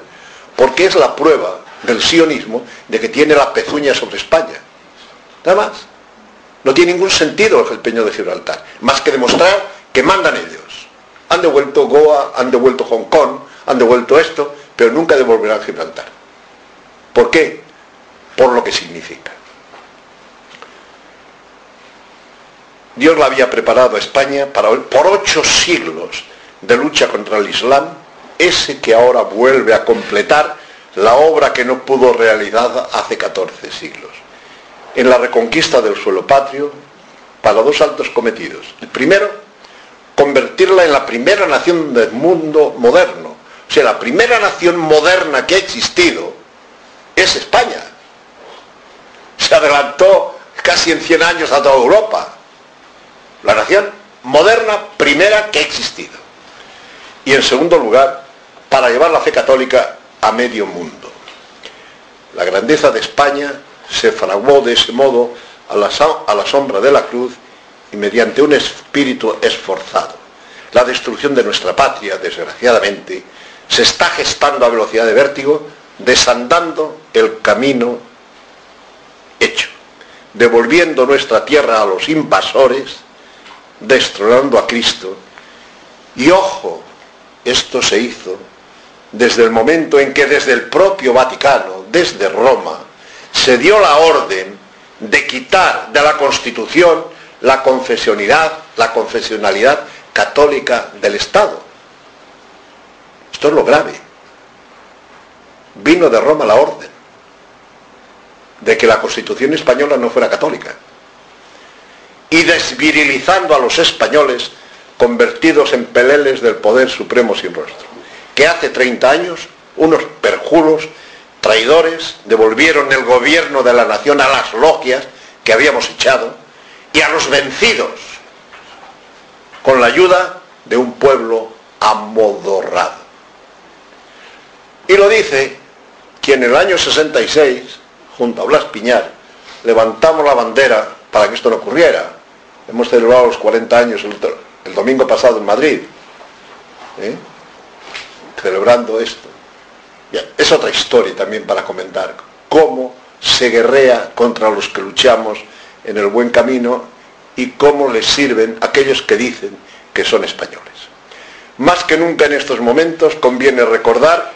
porque es la prueba del sionismo de que tiene la pezuña sobre España. Nada más. No tiene ningún sentido el peño de Gibraltar, más que demostrar que mandan ellos. Han devuelto Goa, han devuelto Hong Kong, han devuelto esto, pero nunca devolverán Gibraltar. ¿Por qué? Por lo que significa. Dios la había preparado a España para, por ocho siglos de lucha contra el Islam, ese que ahora vuelve a completar la obra que no pudo realizar hace 14 siglos en la reconquista del suelo patrio para dos altos cometidos. El primero, convertirla en la primera nación del mundo moderno. O sea, la primera nación moderna que ha existido es España. Se adelantó casi en 100 años a toda Europa. La nación moderna primera que ha existido. Y en segundo lugar, para llevar la fe católica a medio mundo. La grandeza de España se fraguó de ese modo a la, sombra de la cruz y mediante un espíritu esforzado. La destrucción de nuestra patria, desgraciadamente, se está gestando a velocidad de vértigo, desandando el camino hecho, devolviendo nuestra tierra a los invasores, destronando a Cristo. Y ojo, esto se hizo desde el momento en que desde el propio Vaticano, desde Roma, se dio la orden de quitar de la Constitución la confesionalidad, la confesionalidad católica del Estado. Esto es lo grave. Vino de Roma la orden de que la Constitución española no fuera católica. Y desvirilizando a los españoles convertidos en peleles del poder supremo sin rostro. Que hace 30 años unos perjuros traidores devolvieron el gobierno de la nación a las logias que habíamos echado y a los vencidos con la ayuda de un pueblo amodorrado. Y lo dice quien en el año 66, junto a Blas Piñar, levantamos la bandera para que esto no ocurriera. Hemos celebrado los 40 años el, domingo pasado en Madrid, ¿eh? celebrando esto es otra historia también para comentar, cómo se guerrea contra los que luchamos en el buen camino y cómo les sirven aquellos que dicen que son españoles. Más que nunca en estos momentos conviene recordar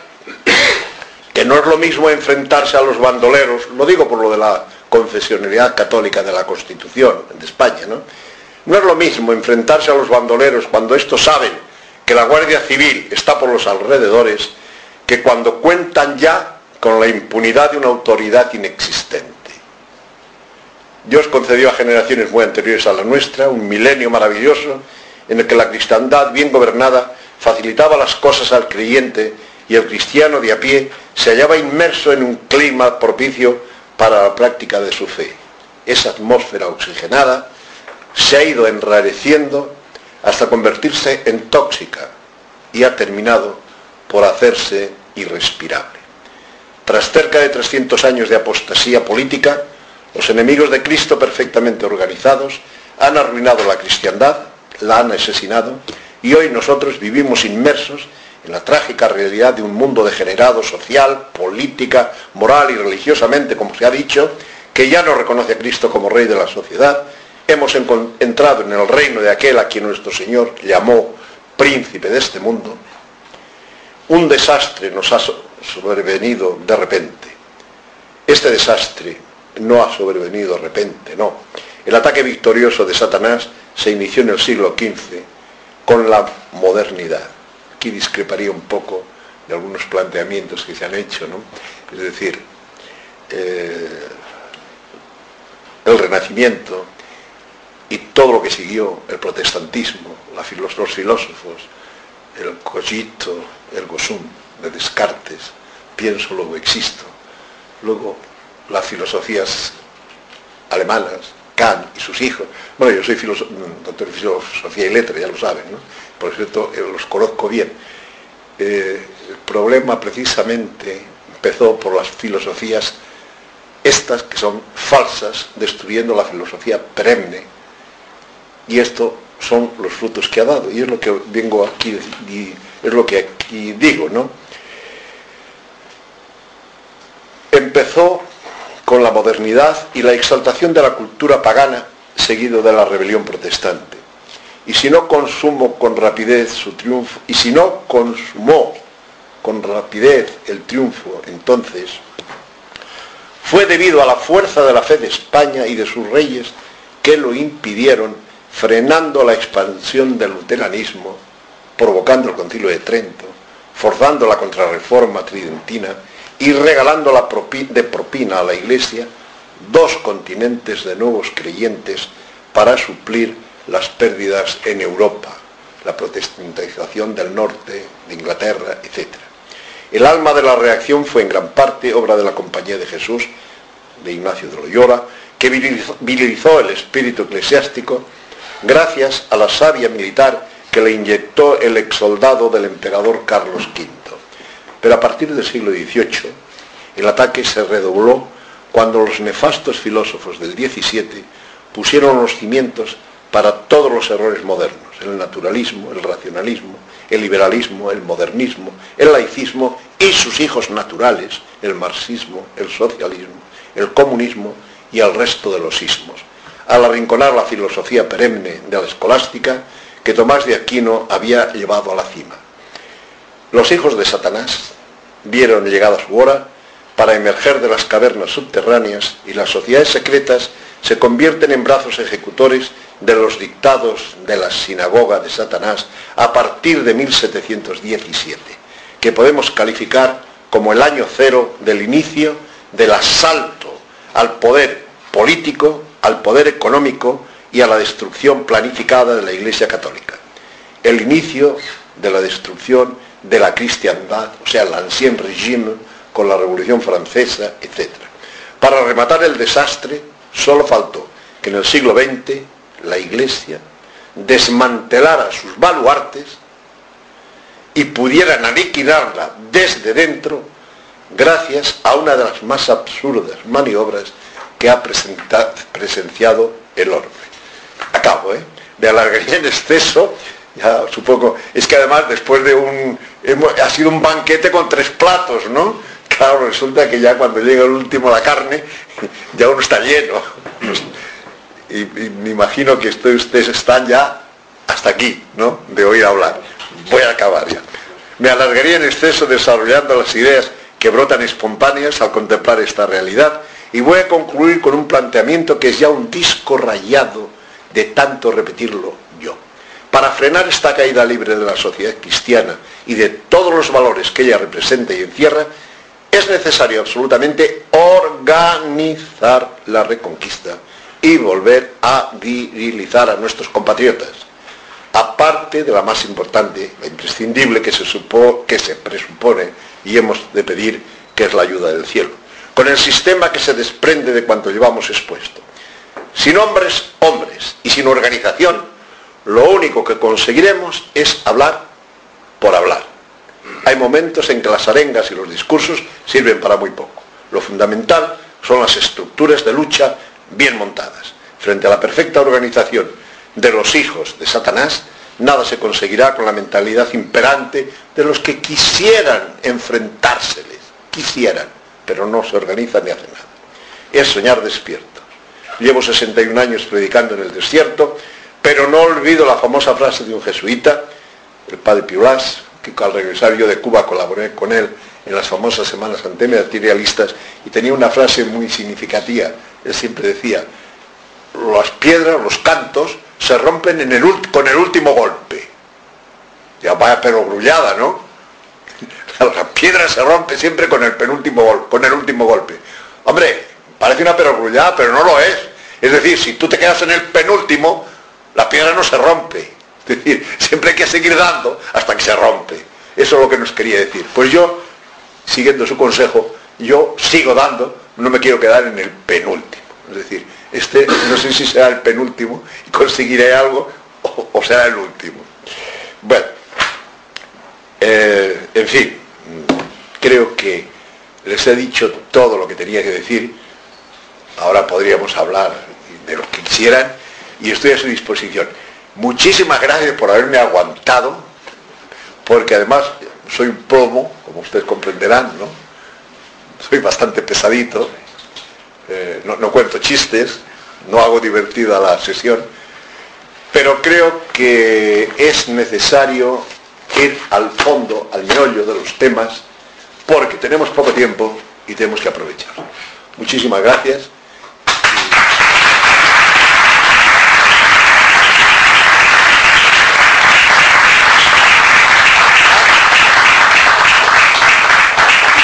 que no es lo mismo enfrentarse a los bandoleros, lo digo por lo de la confesionalidad católica de la Constitución de España, ¿no? No es lo mismo enfrentarse a los bandoleros cuando estos saben que la Guardia Civil está por los alrededores que cuando cuentan ya con la impunidad de una autoridad inexistente. Dios concedió a generaciones muy anteriores a la nuestra un milenio maravilloso en el que la cristiandad bien gobernada facilitaba las cosas al creyente y el cristiano de a pie se hallaba inmerso en un clima propicio para la práctica de su fe. Esa atmósfera oxigenada se ha ido enrareciendo hasta convertirse en tóxica y ha terminado por hacerse irrespirable. Tras cerca de 300 años de apostasía política, Los enemigos de Cristo perfectamente organizados han arruinado la cristiandad, la han asesinado y hoy nosotros vivimos inmersos en la trágica realidad de un mundo degenerado social, política, moral y religiosamente, como se ha dicho, que ya no reconoce a Cristo como rey de la sociedad. Hemos entrado en el reino de aquel a quien nuestro Señor llamó príncipe de este mundo. Un desastre nos ha sobrevenido de repente. Este desastre no ha sobrevenido de repente, no. El ataque victorioso de Satanás se inició en el siglo XV con la modernidad. Aquí discreparía un poco de algunos planteamientos que se han hecho, ¿no? Es decir, eh, el Renacimiento y todo lo que siguió, el protestantismo, los filósofos, el cogito, el gosum de Descartes, pienso, luego existo. Luego las filosofías alemanas, Kant y sus hijos. Bueno, yo soy doctor en filosofía y letra, ya lo saben, ¿no? Por cierto, eh, los conozco bien. Eh, el problema precisamente empezó por las filosofías estas que son falsas, destruyendo la filosofía perenne. Y esto son los frutos que ha dado. Y es lo que vengo aquí, es lo que aquí digo, ¿no? Empezó con la modernidad y la exaltación de la cultura pagana, seguido de la rebelión protestante. Y si no consumo con rapidez su triunfo, y si no consumó con rapidez el triunfo, entonces fue debido a la fuerza de la fe de España y de sus reyes que lo impidieron, frenando la expansión del luteranismo, provocando el concilio de Trento, forzando la contrarreforma tridentina y regalando la de propina a la Iglesia dos continentes de nuevos creyentes para suplir las pérdidas en Europa, la protestantización del norte, de Inglaterra, etc. El alma de la reacción fue en gran parte obra de la Compañía de Jesús, de Ignacio de Loyola, que virilizó el espíritu eclesiástico gracias a la savia militar que le inyectó el exsoldado del emperador Carlos V. Pero a partir del siglo XVIII, el ataque se redobló cuando los nefastos filósofos del XVII pusieron los cimientos para todos los errores modernos, el naturalismo, el racionalismo, el liberalismo, el modernismo, el laicismo y sus hijos naturales, el marxismo, el socialismo, el comunismo y el resto de los ismos, al arrinconar la filosofía perenne de la escolástica que Tomás de Aquino había llevado a la cima. Los hijos de Satanás vieron llegada su hora para emerger de las cavernas subterráneas y las sociedades secretas se convierten en brazos ejecutores de los dictados de la sinagoga de Satanás a partir de 1717, que podemos calificar como el año cero del inicio del asalto al poder político, al poder económico y a la destrucción planificada de la Iglesia Católica. El inicio de la destrucción de la cristiandad, o sea, el ancien régime con la Revolución Francesa, etc. Para rematar el desastre, solo faltó que en el siglo XX la Iglesia desmantelara sus baluartes y pudieran aniquilarla desde dentro gracias a una de las más absurdas maniobras que ha presenciado el orbe. Acabo, ¿eh? Me alargaría en exceso, ya supongo, es que además después de un, ha sido un banquete con tres platos, ¿no? Claro, resulta que ya cuando llega el último la carne, ya uno está lleno. Y, me imagino que ustedes están ya hasta aquí, ¿no? De oír hablar. Voy a acabar ya. Me alargaría en exceso desarrollando las ideas que brotan espontáneas al contemplar esta realidad y voy a concluir con un planteamiento que es ya un disco rayado de tanto repetirlo yo. Para frenar esta caída libre de la sociedad cristiana y de todos los valores que ella representa y encierra, es necesario absolutamente organizar la reconquista y volver a virilizar a nuestros compatriotas. Aparte de la más importante, la imprescindible que se, que se presupone y hemos de pedir, que es la ayuda del cielo. Con el sistema que se desprende de cuanto llevamos expuesto. Sin hombres, hombres, y sin organización, lo único que conseguiremos es hablar por hablar hay momentos en que las arengas y los discursos sirven para muy poco. Lo fundamental son las estructuras de lucha bien montadas. Frente a la perfecta organización de los hijos de Satanás, nada se conseguirá con la mentalidad imperante de los que quisieran enfrentárseles, quisieran, pero no se organizan ni hacen nada. Es soñar despierto. Llevo 61 años predicando en el desierto, pero no olvido la famosa frase de un jesuita, el padre Piulás, que al regresar yo de Cuba colaboré con él en las famosas semanas antimaterialistas y tenía una frase muy significativa. Él siempre decía, las piedras, los cantos, se rompen con el último golpe. Ya vaya pero grullada, ¿no? La piedra se rompe siempre con el penúltimo con el último golpe. Hombre, parece una perogrullada, pero no lo es. Es decir, si tú te quedas en el penúltimo, la piedra no se rompe. Es decir, siempre hay que seguir dando hasta que se rompe. Eso es lo que nos quería decir. Pues yo, siguiendo su consejo, yo sigo dando, no me quiero quedar en el penúltimo. Es decir, este no sé si será el penúltimo y conseguiré algo o, será el último. Bueno, eh, en fin, creo que les he dicho todo lo que tenía que decir. Ahora podríamos hablar de lo que quisieran y estoy a su disposición. Muchísimas gracias por haberme aguantado, porque además soy un plomo, como ustedes comprenderán, ¿no? Soy bastante pesadito, eh, no, cuento chistes, no hago divertida la sesión, pero creo que es necesario ir al fondo, al meollo de los temas, porque tenemos poco tiempo y tenemos que aprovecharlo. Muchísimas gracias.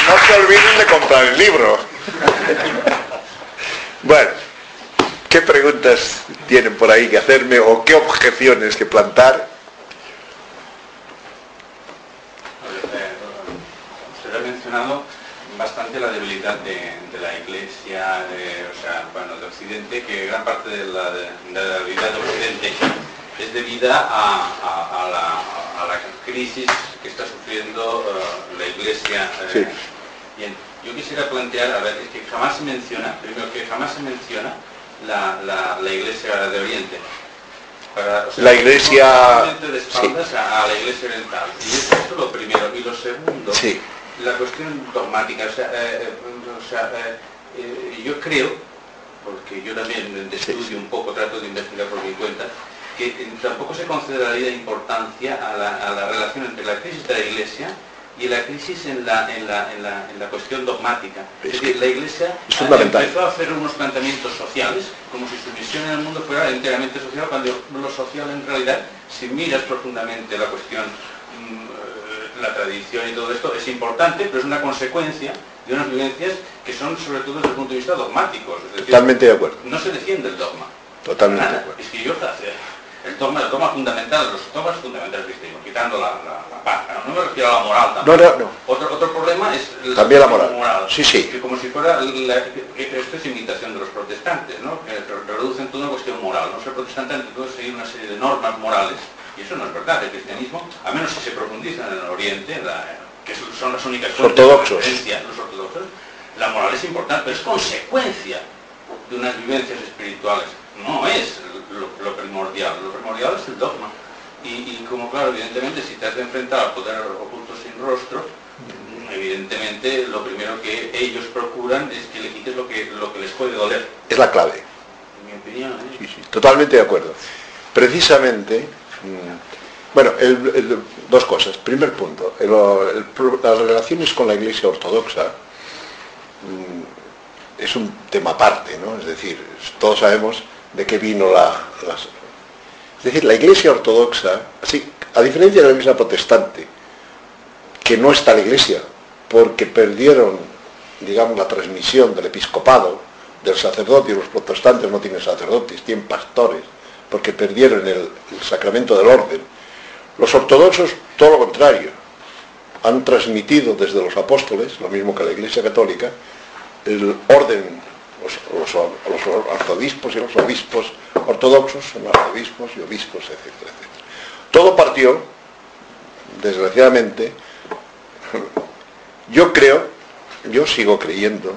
No se olviden de comprar el libro. Bueno, ¿qué preguntas tienen por ahí que hacerme o qué objeciones que plantar? Usted ha mencionado bastante la debilidad de, la Iglesia, de, o sea, bueno, de Occidente, que gran parte de la, debilidad de Occidente es debida a, la, crisis que está sufriendo eh, la Iglesia. Eh, bien, yo quisiera plantear, a ver, es que jamás se menciona, primero que jamás se menciona la, Iglesia de Oriente. la Iglesia... de espaldas a, la Iglesia oriental. Y esto es lo primero. Y lo segundo, la cuestión dogmática. O sea, eh, eh, eh, yo creo, porque yo también estudio un poco, trato de investigar por mi cuenta, que tampoco se consideraría importancia a la, a la relación entre la crisis de la Iglesia y la crisis en la, en la, en la, en la cuestión dogmática. Es, decir, la Iglesia empezó a hacer unos planteamientos sociales, como si su misión en el mundo fuera enteramente social, cuando lo social en realidad, si miras profundamente la cuestión, la tradición y todo esto, es importante, pero es una consecuencia de unas vivencias que son sobre todo desde el punto de vista dogmático. Totalmente de acuerdo. No se defiende el dogma. Totalmente de acuerdo. Es que yo el dogma, el dogma fundamental, los dogmas fundamentales cristianos, quitando la, la, la paz, ¿no? me refiero a la moral también. No, no, no. Otro, otro problema es también la moral. Sí, sí. Que como si fuera, la, esto es imitación de los protestantes, ¿no? que reducen toda una cuestión moral. ¿no? Ser protestante ante todo seguir una serie de normas morales, y eso no es verdad. El cristianismo, a menos si se profundiza en el Oriente, que son las únicas ortodoxos. los ortodoxos, la moral es importante, pero es consecuencia de unas vivencias espirituales. No es lo, primordial. Lo primordial es el dogma. Y, como claro, evidentemente, si te has de enfrentar al poder oculto sin rostro, evidentemente lo primero que ellos procuran es que le quites lo que, lo que les puede doler. Es la clave. En mi opinión. ¿eh? Sí, sí, totalmente de acuerdo. Precisamente, bueno, dos cosas. Primer punto, las relaciones con la Iglesia Ortodoxa mm, es un tema aparte, ¿no? Es decir, todos sabemos de qué vino la, Es decir, la iglesia ortodoxa, así, a diferencia de la iglesia protestante, que no está la iglesia, porque perdieron, digamos, la transmisión del episcopado, del sacerdote, y los protestantes no tienen sacerdotes, tienen pastores, porque perdieron el, sacramento del orden. Los ortodoxos, todo lo contrario, han transmitido desde los apóstoles, lo mismo que la Iglesia Católica, el orden los, arzobispos y los obispos ortodoxos son arzobispos y obispos, etcétera, etcétera. Todo partió, desgraciadamente, yo creo, yo sigo creyendo,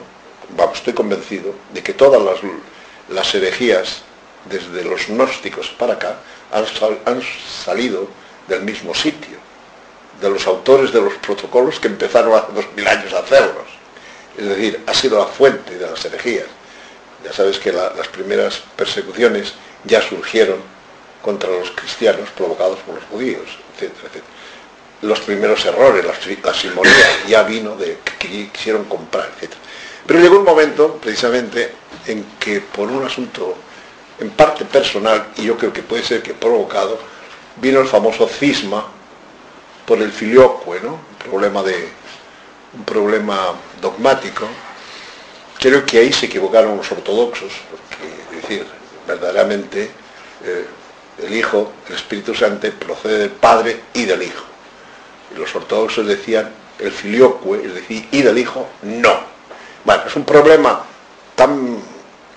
vamos, estoy convencido de que todas las herejías, desde los gnósticos para acá, han, salido del mismo sitio, de los autores de los protocolos que empezaron hace dos mil años a hacerlos. Es decir, ha sido la fuente de las herejías. Ya sabes que las primeras persecuciones ya surgieron contra los cristianos provocados por los judíos, etcétera, etcétera. Los primeros errores, la, la ya vino de que quisieron comprar, etcétera. Pero llegó un momento, precisamente, en que por un asunto en parte personal, y yo creo que puede ser que provocado, vino el famoso cisma por el filioque, ¿no? Un problema de un problema dogmático. Creo que ahí se equivocaron los ortodoxos, porque, es decir, verdaderamente eh, el Hijo, el Espíritu Santo, procede del Padre y del Hijo. Y los ortodoxos decían el filioque, es decir, y del Hijo, no. Bueno, es un problema tan,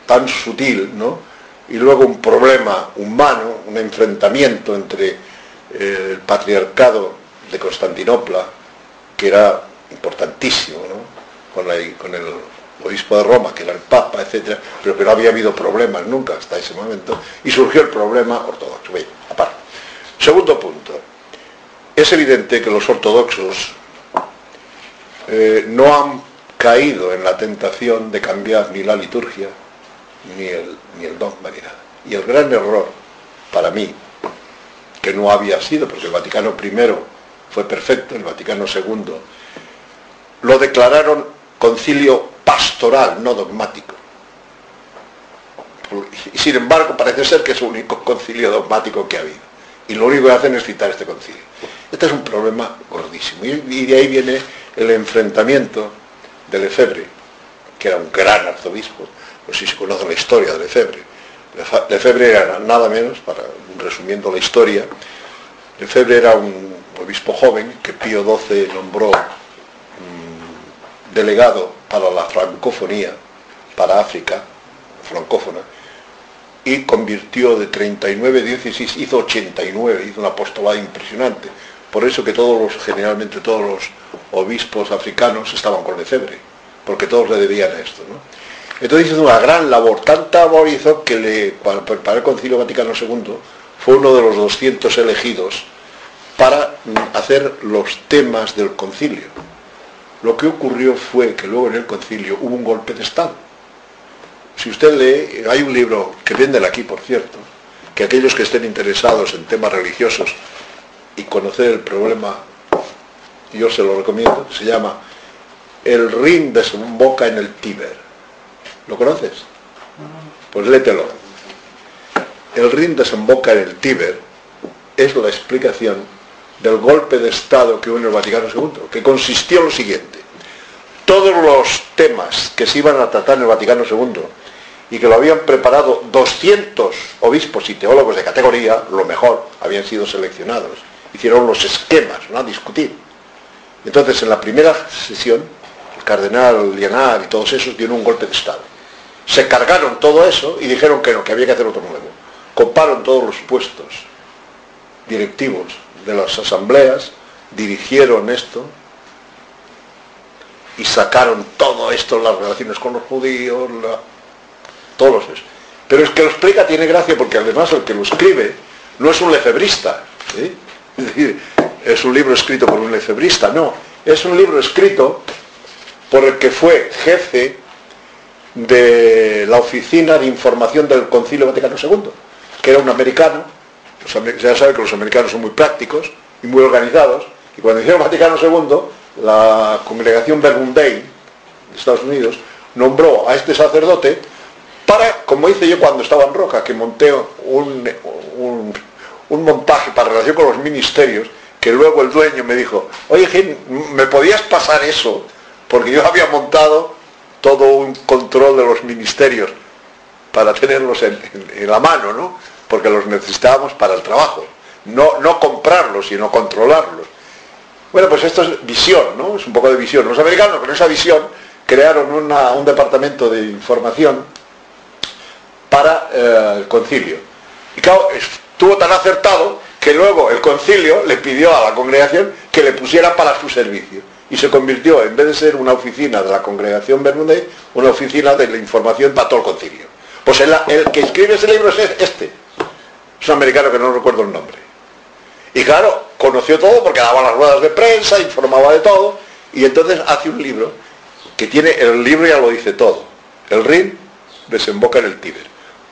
tan sutil, ¿no? Y luego un problema humano, un enfrentamiento entre eh, el patriarcado de Constantinopla, que era importantísimo, ¿no? con, el obispo de Roma, que era el Papa, etcétera, pero que no había habido problemas nunca hasta ese momento, y surgió el problema ortodoxo. Segundo punto. Es evidente que los ortodoxos eh, no han caído en la tentación de cambiar ni la liturgia, ni el, ni el dogma, ni nada. Y el gran error, para mí, que no había sido, porque el Vaticano I fue perfecto, el Vaticano II lo declararon concilio pastoral, no dogmático. Y sin embargo parece ser que es el único concilio dogmático que ha habido. Y lo único que hacen es citar este concilio. Este es un problema gordísimo. Y de ahí viene el enfrentamiento de Lefebvre, que era un gran arzobispo. No sé si se conoce la historia de Lefebvre. Lefebvre era nada menos, para resumiendo la historia, Lefebvre era un obispo joven que Pío XII nombró delegado para la francofonía, para África, francófona, y convirtió de 39 diócesis, hizo 89, hizo una apostolado impresionante. Por eso que todos los, generalmente todos los obispos africanos estaban con Lefebvre, porque todos le debían a esto. ¿no? Entonces hizo una gran labor, tanta labor hizo que para, para el Concilio Vaticano II fue uno de los 200 elegidos para hacer los temas del concilio. Lo que ocurrió fue que luego en el concilio hubo un golpe de Estado. Si usted lee, hay un libro que venden aquí, por cierto, que aquellos que estén interesados en temas religiosos y conocer el problema, yo se lo recomiendo, se llama El Rin desemboca en el Tíber. ¿Lo conoces? Pues lételo. El Rin desemboca en el Tíber es la explicación del golpe de Estado que hubo en el Vaticano II, que consistió en lo siguiente. Todos los temas que se iban a tratar en el Vaticano II y que lo habían preparado 200 obispos y teólogos de categoría, lo mejor, habían sido seleccionados. Hicieron los esquemas, ¿no? A discutir. Entonces, en la primera sesión, el cardenal Lianar y todos esos dieron un golpe de Estado. Se cargaron todo eso y dijeron que no, que había que hacer otro nuevo. Coparon todos los puestos directivos de las asambleas, dirigieron esto y sacaron todo esto, las relaciones con los judíos, todos eso. Pero es que lo explica tiene gracia porque además el que lo escribe no es un lefebrista. Es decir, es un libro escrito por un lefebrista, no. Es un libro escrito por el que fue jefe de la Oficina de Información del Concilio Vaticano II, que era un americano, ya sabe que los americanos son muy prácticos y muy organizados, y cuando hicieron Vaticano II, la congregación Bergunday de Estados Unidos nombró a este sacerdote para, como hice yo cuando estaba en Roca, que monté un, un, montaje para relación con los ministerios, que luego el dueño me dijo, oye, ¿me podías pasar eso? Porque yo había montado todo un control de los ministerios para tenerlos en, la mano, ¿no? porque los necesitábamos para el trabajo. No, no comprarlos, sino controlarlos. Bueno, pues esto es visión, ¿no? Es un poco de visión. Los americanos con esa visión crearon un departamento de información para eh, el concilio. Y claro, estuvo tan acertado que luego el concilio le pidió a la congregación que le pusiera para su servicio. Y se convirtió, en vez de ser una oficina de la congregación Bermúdez, una oficina de la información para todo el concilio. Pues el, el que escribe ese libro es este. Es un americano que no recuerdo el nombre. Y claro, conoció todo porque daba las ruedas de prensa, informaba de todo, y entonces hace un libro que tiene, el libro ya lo dice todo. El Rin desemboca en el Tíber.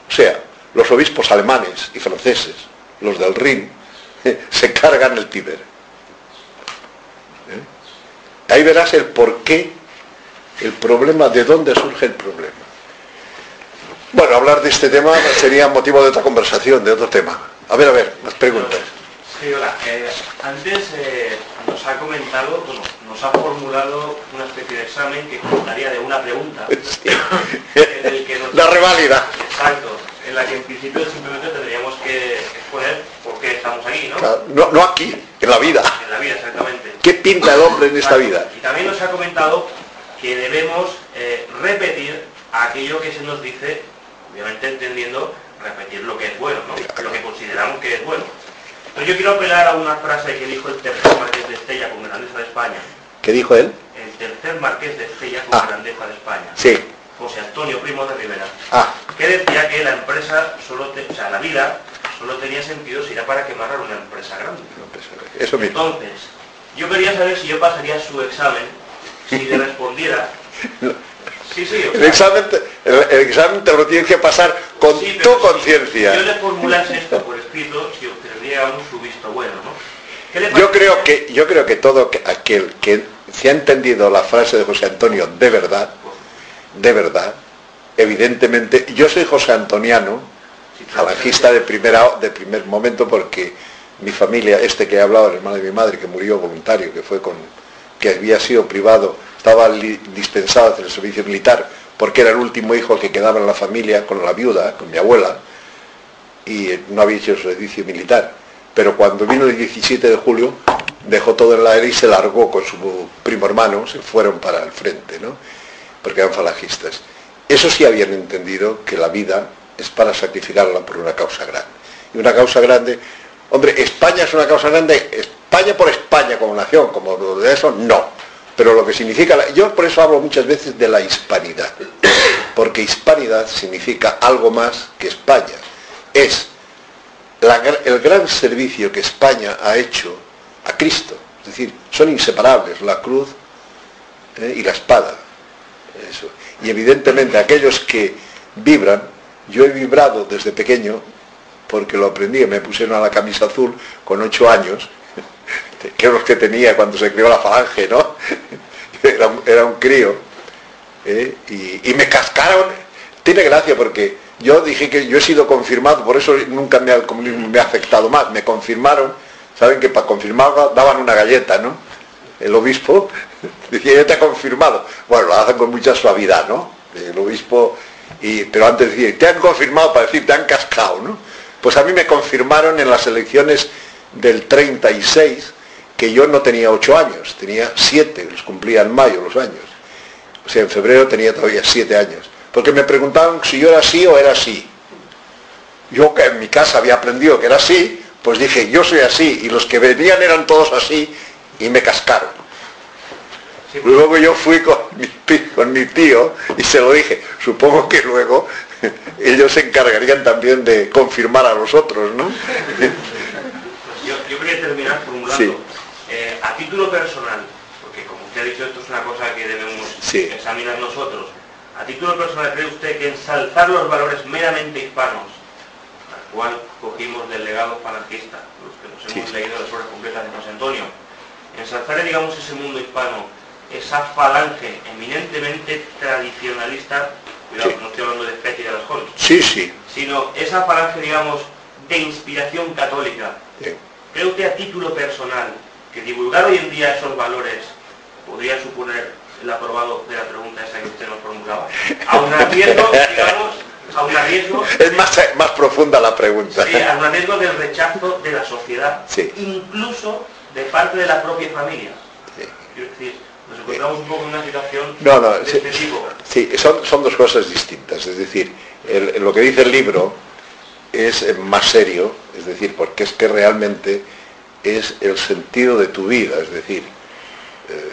O sea, los obispos alemanes y franceses, los del Rin, se cargan el Tíber. Ahí verás el por qué, el problema, de dónde surge el problema. Bueno, hablar de este tema sería motivo de otra conversación, de otro tema. A ver, a ver, más preguntas. Sí, hola. Eh, antes eh, nos ha comentado, bueno, nos ha formulado una especie de examen que contaría de una pregunta. la reválida. Exacto. En la que en principio simplemente tendríamos que exponer por qué estamos aquí, ¿no? no, aquí, en la vida. En la vida, exactamente. ¿Qué pinta el hombre en esta vida? Y también nos ha comentado que debemos eh, repetir aquello que se nos dice, obviamente entendiendo repetir lo que es bueno, ¿no? Lo que consideramos que es bueno. Pero yo quiero apelar a una frase que dijo el tercer marqués de Estella con grandeza de España. ¿Qué dijo él? El tercer marqués de Estella con ah. grandeza de España. Sí. José Antonio Primo de Rivera. Ah. Que decía que la empresa solo, o sea, la vida solo tenía sentido si era para quemar a una empresa grande. Eso mismo. Entonces, yo quería saber si yo pasaría su examen, si le respondiera. Sí, sí, el, examen te, el, examen te lo tienes que pasar con tu conciencia. Si yo le formulase esto por escrito, si obtendríamos su visto bueno, ¿no? Yo creo que yo creo que todo aquel que se ha entendido la frase de José Antonio de verdad, de verdad, evidentemente, yo soy José Antoniano, falangista de primera de primer momento porque mi familia, este que he hablado, el hermano de mi madre, que murió voluntario, que fue con, que había sido privado estaba dispensado en el servicio militar porque era el último hijo que quedaba en la familia con la viuda, con mi abuela, y no había hecho servicio militar. Pero cuando vino el 17 de julio, dejó todo en la aire y se largó con su primo hermano, se fueron para el frente, ¿no? Porque eran falangistas. Eso sí habían entendido que la vida es para sacrificarla por una causa grande. Y una causa grande, hombre, España es una causa grande, España por España como nación, como de eso, no pero lo que significa, yo por eso hablo muchas veces de la hispanidad, porque hispanidad significa algo más que España. Es el gran servicio que España ha hecho a Cristo. Es decir, son inseparables la cruz eh, y la espada. Y evidentemente aquellos que vibran, yo he vibrado desde pequeño, porque lo aprendí, me pusieron a la camisa azul con ocho años, que los que tenía cuando se creó la falange, ¿no? era, un crío. ¿eh? Y, me cascaron. Tiene gracia porque yo dije que yo he sido confirmado, por eso nunca me ha, me ha afectado más. Me confirmaron, saben que para confirmar daban una galleta, ¿no? El obispo decía, ya te ha confirmado. Bueno, lo hacen con mucha suavidad, ¿no? El obispo, pero antes decía, te han confirmado para decir, te han cascado, ¿no? Pues a mí me confirmaron en las elecciones del 36, que yo no tenía ocho años, tenía siete, los cumplía en mayo los años. O sea, en febrero tenía todavía siete años. Porque me preguntaban si yo era así o era así. Yo que en mi casa había aprendido que era así, pues dije, yo soy así, y los que venían eran todos así, y me cascaron. Luego yo fui con mi, con mi tío y se lo dije. Supongo que luego ellos se encargarían también de confirmar a los otros, ¿no? Yo, yo quería terminar formulando eh, a título personal, porque como usted ha dicho, esto es una cosa que debemos examinar nosotros, a título personal, ¿cree usted que ensalzar los valores meramente hispanos, al cual cogimos del legado falangista, los que nos hemos leído las obras completas de José Antonio, ensalzar, digamos, ese mundo hispano, esa falange eminentemente tradicionalista, cuidado, no estoy hablando de especie de las jóvenes, sí, sí. sino esa falange, digamos, de inspiración católica, ¿cree usted a título personal que divulgar hoy en día esos valores podría suponer el aprobado de la pregunta esa que usted nos formulaba. A un riesgo, digamos, a un riesgo... Es más, más profunda la pregunta. Sí, a un riesgo del rechazo de la sociedad, incluso de parte de la propia familia. Sí. decir, nos encontramos un poco en una situación no, no, de sí, este tipo. Sí, son, son dos cosas distintas. Es decir, lo que dice el libro es más serio, es decir, porque es que realmente es el sentido de tu vida, es decir, eh,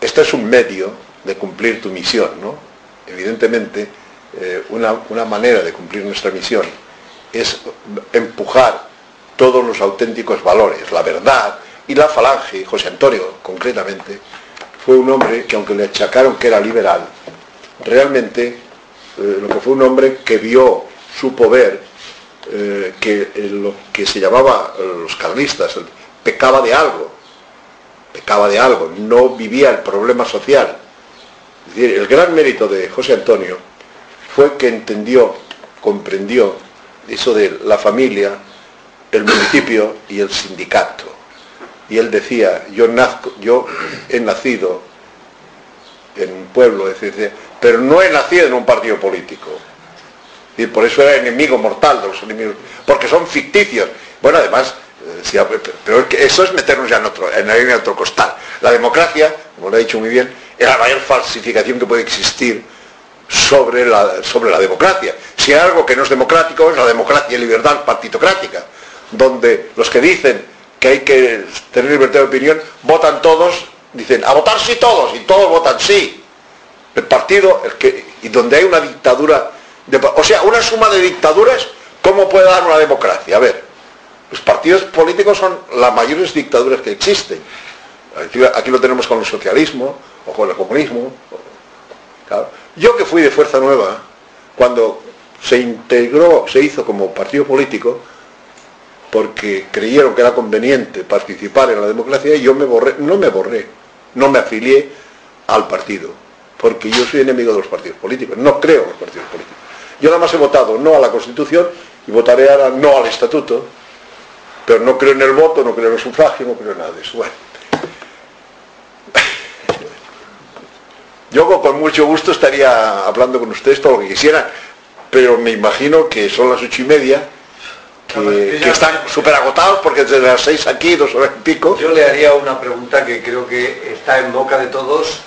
Esto es un medio de cumplir tu misión, ¿no? Evidentemente, eh, una, una manera de cumplir nuestra misión es empujar todos los auténticos valores, la verdad y la falange, José Antonio concretamente, fue un hombre que aunque le achacaron que era liberal, realmente eh, lo que fue un hombre que vio, su poder, eh, que lo que se llamaba los carlistas, pecaba de algo, pecaba de algo, no vivía el problema social. El gran mérito de José Antonio fue que entendió, comprendió eso de la familia, el municipio y el sindicato. Y él decía, yo, nazco, yo he nacido en un pueblo, pero no he nacido en un partido político. Y por eso era enemigo mortal de los enemigos, porque son ficticios. Bueno, además, eh, pero eso es meternos ya en otro, en otro costal. La democracia, como lo ha dicho muy bien, es la mayor falsificación que puede existir sobre la, sobre la democracia. Si hay algo que no es democrático, es la democracia y libertad partitocrática, donde los que dicen que hay que tener libertad de opinión, votan todos, dicen, a votar sí todos, y todos votan sí. El partido, el que, y donde hay una dictadura, o sea, una suma de dictaduras, ¿cómo puede dar una democracia? A ver, los partidos políticos son las mayores dictaduras que existen. Aquí, lo tenemos con el socialismo, o con el comunismo. Yo que fui de Fuerza Nueva, cuando se integró, se hizo como partido político, porque creyeron que era conveniente participar en la democracia, y yo me borré, no me borré, no me afilié al partido, porque yo soy enemigo de los partidos políticos, no creo en los partidos políticos. Yo nada más he votado no a la Constitución y votaré ahora no al Estatuto, pero no creo en el voto, no creo en el sufragio, no creo en nada de eso. Bueno. Yo con mucho gusto estaría hablando con ustedes todo lo que quisieran, pero me imagino que son las ocho y media, que, están súper agotados porque desde las seis aquí, dos horas y pico. Yo le haría una pregunta que creo que está en boca de todos,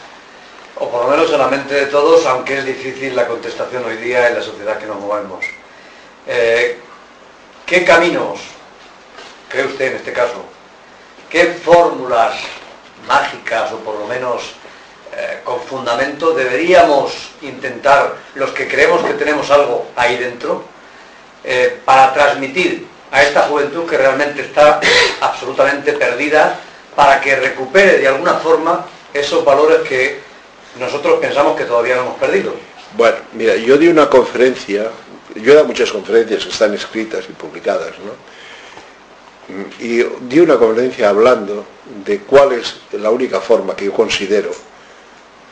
o por lo menos en la mente de todos, aunque es difícil la contestación hoy día en la sociedad que nos movemos. Eh, ¿Qué caminos cree usted en este caso? ¿Qué fórmulas mágicas o por lo menos eh, con fundamento deberíamos intentar, los que creemos que tenemos algo ahí dentro, eh, para transmitir a esta juventud que realmente está absolutamente perdida, para que recupere de alguna forma esos valores que nosotros pensamos que todavía no hemos perdido? Bueno, mira, yo di una conferencia, yo he dado muchas conferencias que están escritas y publicadas, ¿no? y di una conferencia hablando de cuál es la única forma que yo considero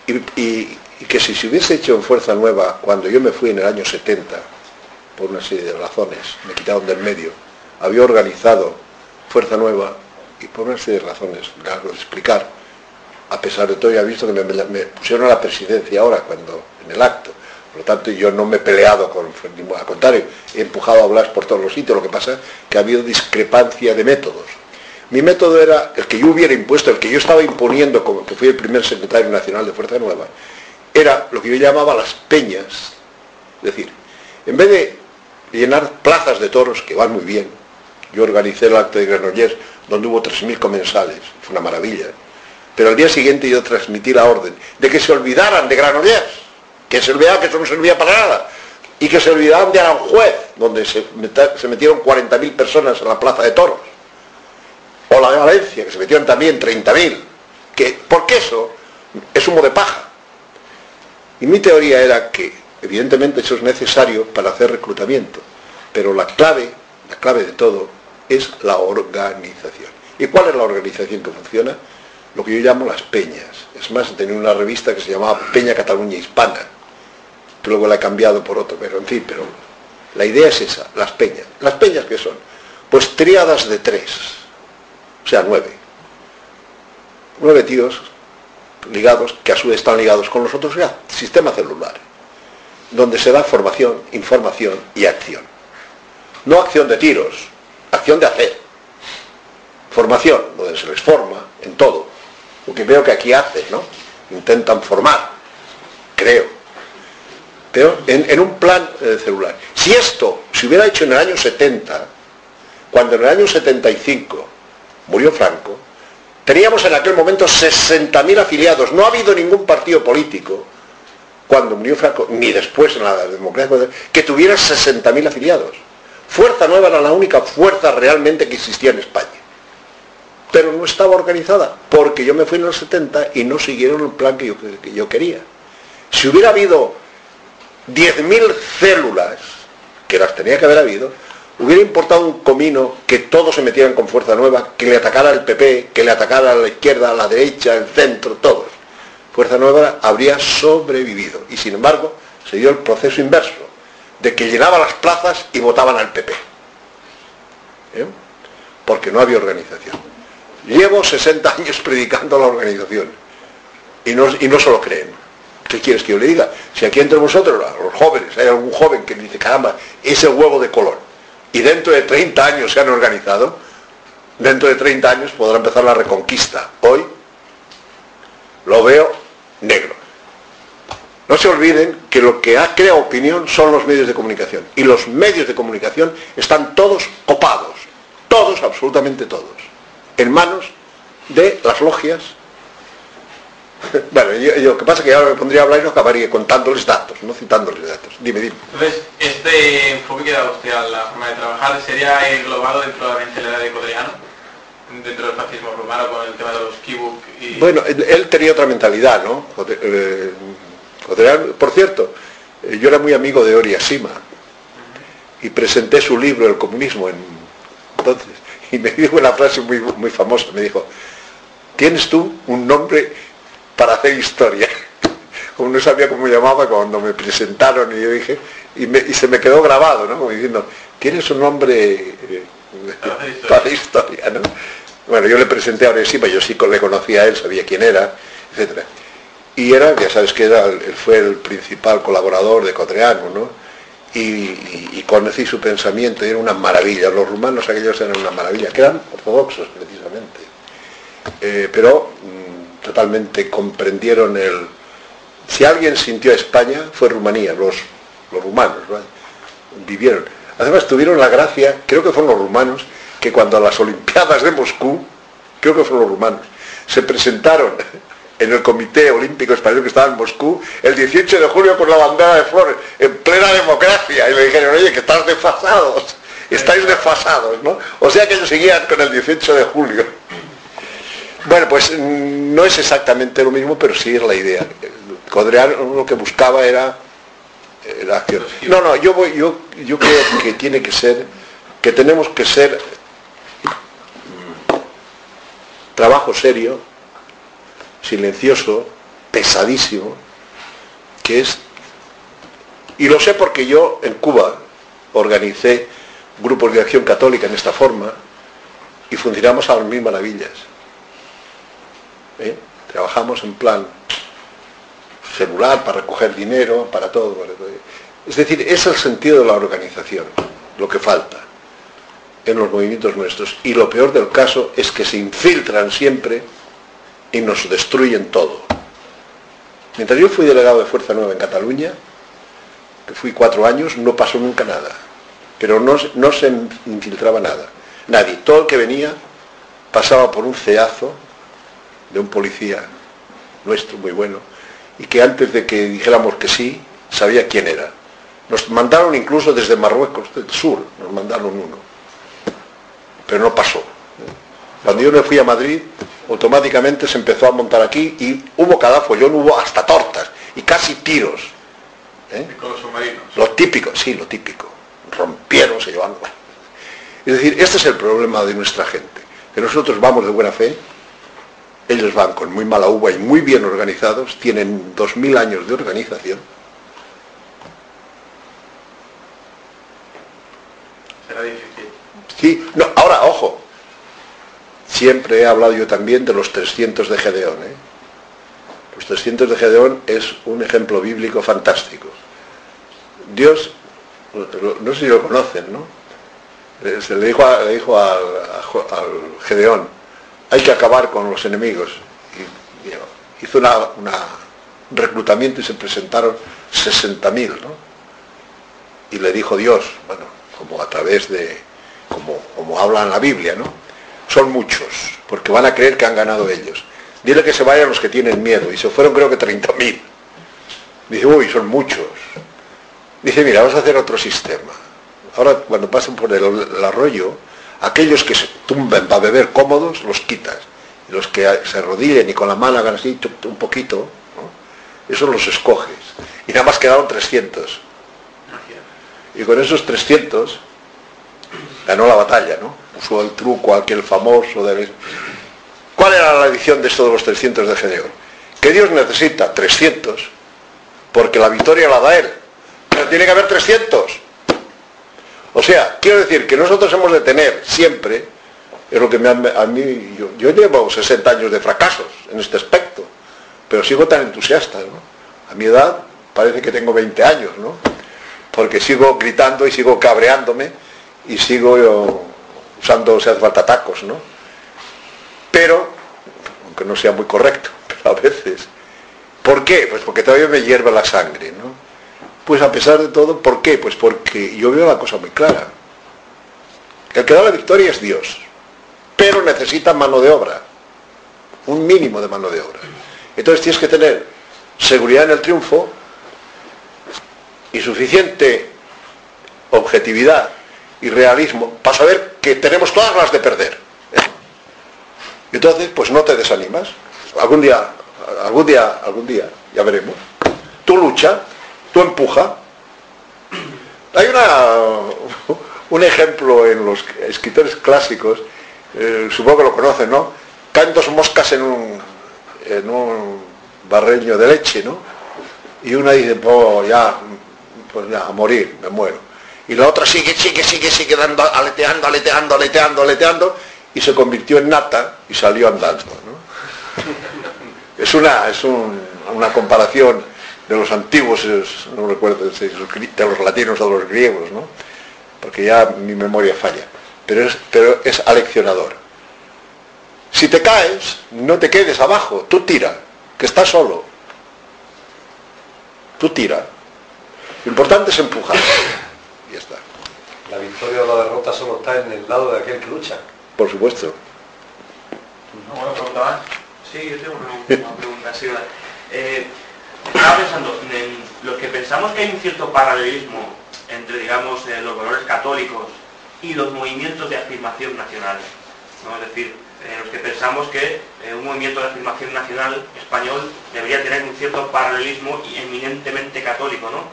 y, que si se hubiese hecho en Fuerza Nueva cuando yo me fui en el año 70 por una serie de razones, me quitaron del medio, había organizado Fuerza Nueva y por una serie de razones, largo de explicar, a pesar de todo ya he visto que me, me, pusieron a la presidencia ahora cuando en el acto. Por lo tanto, yo no me he peleado con, al contrario, he empujado a Blas por todos los sitios, lo que pasa es que ha habido discrepancia de métodos. Mi método era el que yo hubiera impuesto, el que yo estaba imponiendo como que fui el primer secretario nacional de Fuerza Nueva, era lo que yo llamaba las peñas. Es decir, en vez de llenar plazas de toros, que van muy bien, yo organicé el acto de Granollers, donde hubo 3.000 comensales, fue una maravilla, pero al día siguiente yo transmití la orden de que se olvidaran de Granollers que se olvidaba que eso no servía para nada, y que se olvidaban de Aranjuez, donde se, metieron 40.000 personas en la plaza de toros, o la de Valencia, que se metieron también 30.000, que, porque eso es humo de paja. Y mi teoría era que, evidentemente, eso es necesario para hacer reclutamiento, pero la clave, la clave de todo, es la organización. ¿Y cuál es la organización que funciona? Lo que yo llamo las peñas. Es más, tenía una revista que se llamaba Peña Cataluña Hispana, luego la he cambiado por otro, pero en fin, pero la idea es esa, las peñas. ¿Las peñas qué son? Pues triadas de tres, o sea, nueve. Nueve tíos ligados, que a su vez están ligados con los otros, ya, sistema celular, donde se da formación, información y acción. No acción de tiros, acción de hacer. Formación, donde se les forma en todo. Lo que veo que aquí hacen, ¿no? Intentan formar, creo en, un plan eh, celular. Si esto se hubiera hecho en el año 70, cuando en el año 75 murió Franco, Teníamos en aquel momento 60.000 afiliados. No ha habido ningún partido político, cuando murió Franco, ni después en la democracia, que tuviera 60.000 afiliados. Fuerza Nueva era la única fuerza realmente que existía en España. Pero no estaba organizada, porque yo me fui en los 70 y no siguieron el plan que yo, que yo quería. Si hubiera habido 10.000 células, que las tenía que haber habido, hubiera importado un comino que todos se metieran con fuerza nueva, que le atacara al PP, que le atacara a la izquierda, a la derecha, al centro, todos. Fuerza Nueva habría sobrevivido. Y sin embargo, se dio el proceso inverso, de que llenaba las plazas y votaban al PP. ¿Eh? Porque no había organización. Llevo 60 años predicando la organización. Y no, y no se lo creen. ¿Qué quieres que yo le diga? Si aquí entre vosotros, los jóvenes, hay algún joven que dice, caramba, es el huevo de color y dentro de 30 años se han organizado, dentro de 30 años podrá empezar la reconquista. Hoy lo veo negro. No se olviden que lo que ha creado opinión son los medios de comunicación. Y los medios de comunicación están todos copados, todos, absolutamente todos, en manos de las logias bueno, yo, lo que pasa es que ahora me pondría a hablar y no acabaría contándoles datos, no citándoles datos. Dime, dime. Entonces, este enfoque que da la forma de trabajar sería englobado dentro de la mentalidad de Codreano, dentro del fascismo romano con el tema de los kibuk y... Bueno, él tenía otra mentalidad, ¿no? Eh, por cierto, eh, yo era muy amigo de Ori Asima y presenté su libro El comunismo en entonces y me dijo una frase muy, muy famosa, me dijo, tienes tú un nombre para hacer historia. Como no sabía cómo llamaba cuando me presentaron y yo dije, y, se me quedó grabado, ¿no? Como diciendo, tienes un nombre para historia, ¿no? Bueno, yo le presenté a Oresima, yo sí le conocía a él, sabía quién era, etc. Y era, ya sabes que era, él fue el principal colaborador de Cotreano, ¿no? Y, conocí su pensamiento, y era una maravilla. Los rumanos aquellos eran una maravilla, que eran ortodoxos precisamente. Eh, pero totalmente comprendieron el... Si alguien sintió a España fue Rumanía, los, los rumanos, vivieron. Además tuvieron la gracia, creo que fueron los rumanos, que cuando a las Olimpiadas de Moscú, creo que fueron los rumanos, se presentaron en el Comité Olímpico Español que estaba en Moscú el 18 de julio con la bandera de flores, en plena democracia, y le dijeron, oye, que estás desfasados, estáis desfasados, ¿no? O sea que ellos seguían con el 18 de julio. Bueno, pues mm, no es exactamente lo mismo, pero sí es la idea. Codrear lo que buscaba era No, no, yo voy, yo, yo creo que tiene que ser, que tenemos que ser mm, trabajo serio, silencioso, pesadísimo, que es, y lo sé porque yo en Cuba organicé grupos de acción católica en esta forma y funcionamos a las mil maravillas. ¿eh? Trabajamos en plan celular para recoger dinero, para todo. Es decir, es el sentido de la organización, lo que falta en los movimientos nuestros. Y lo peor del caso es que se infiltran siempre y nos destruyen todo. Mientras yo fui delegado de Fuerza Nueva en Cataluña, que fui cuatro años, no pasó nunca nada. Pero no, no se infiltraba nada. Nadie. Todo el que venía pasaba por un ceazo de un policía nuestro muy bueno, y que antes de que dijéramos que sí, sabía quién era. Nos mandaron incluso desde Marruecos, del sur, nos mandaron uno. Pero no pasó. Cuando yo me fui a Madrid, automáticamente se empezó a montar aquí y hubo cada follón, hubo hasta tortas y casi tiros. ¿eh? Con los submarinos. Lo típico, sí, lo típico. Rompieron, se llevaron. Es decir, este es el problema de nuestra gente, que nosotros vamos de buena fe, ellos van con muy mala uva y muy bien organizados, tienen dos mil años de organización. Será difícil. Sí, no, ahora, ojo, siempre he hablado yo también de los 300 de Gedeón. ¿eh? Los 300 de Gedeón es un ejemplo bíblico fantástico. Dios, no sé si lo conocen, ¿no? Se le dijo, le dijo al Gedeón, hay que acabar con los enemigos. Hizo un reclutamiento y se presentaron 60.000, ¿no? Y le dijo Dios, bueno, como a través de, como, como habla en la Biblia, ¿no? son muchos, porque van a creer que han ganado ellos. Dile que se vayan los que tienen miedo, y se fueron creo que 30.000. Dice, uy, son muchos. Dice, mira, vamos a hacer otro sistema. Ahora, cuando pasen por el, arroyo, aquellos que se tumben para beber cómodos, los quitas. Los que se arrodillen y con la mano hagan así un poquito, esos los escoges. Y nada más quedaron 300. Y con esos 300 ganó la batalla, ¿no? Usó el truco aquel famoso de... ¿Cuál era la edición de estos de los 300 de Gedeón? Que Dios necesita 300 porque la victoria la da Él. Pero tiene que haber 300. O sea, quiero decir que nosotros hemos de tener siempre, es lo que me, a mí, yo, llevo 60 años de fracasos en este aspecto, pero sigo tan entusiasta, ¿no? A mi edad parece que tengo 20 años, ¿no? Porque sigo gritando y sigo cabreándome y sigo yo, usando, si hace falta, tacos, ¿no? Pero, aunque no sea muy correcto, pero a veces. ¿Por qué? Pues porque todavía me hierve la sangre, ¿no? Pues a pesar de todo, ¿por qué? Pues porque yo veo la cosa muy clara. El que da la victoria es Dios, pero necesita mano de obra, un mínimo de mano de obra. Entonces tienes que tener seguridad en el triunfo y suficiente objetividad y realismo para saber que tenemos todas las de perder. Entonces, pues no te desanimas. Algún día, algún día, algún día, ya veremos. Tú lucha, tú empuja. Hay una, un ejemplo en los escritores clásicos, eh, supongo que lo conocen, ¿no? Caen dos moscas en un, en un barreño de leche, ¿no? Y una dice, pues ya, pues ya, a morir, me muero. Y la otra sigue, sigue, sigue, sigue dando, aleteando, aleteando, aleteando, aleteando, y se convirtió en nata y salió andando. ¿no? Es una, es una comparación de los antiguos, no recuerdo de los latinos o de los griegos, ¿no? porque ya mi memoria falla, pero es, pero es aleccionador. Si te caes, no te quedes abajo, tú tira, que estás solo. Tú tira. Lo importante es empujar. Y ya está. La victoria o la derrota solo está en el lado de aquel que lucha. Por supuesto. ¿Una pregunta Sí, yo tengo una, pregunta. Eh, estaba pensando, en los que pensamos que hay un cierto paralelismo entre, digamos, eh, los valores católicos y los movimientos de afirmación nacional. ¿no? Es decir, los que pensamos que eh, un movimiento de afirmación nacional español debería tener un cierto paralelismo eminentemente católico, ¿no?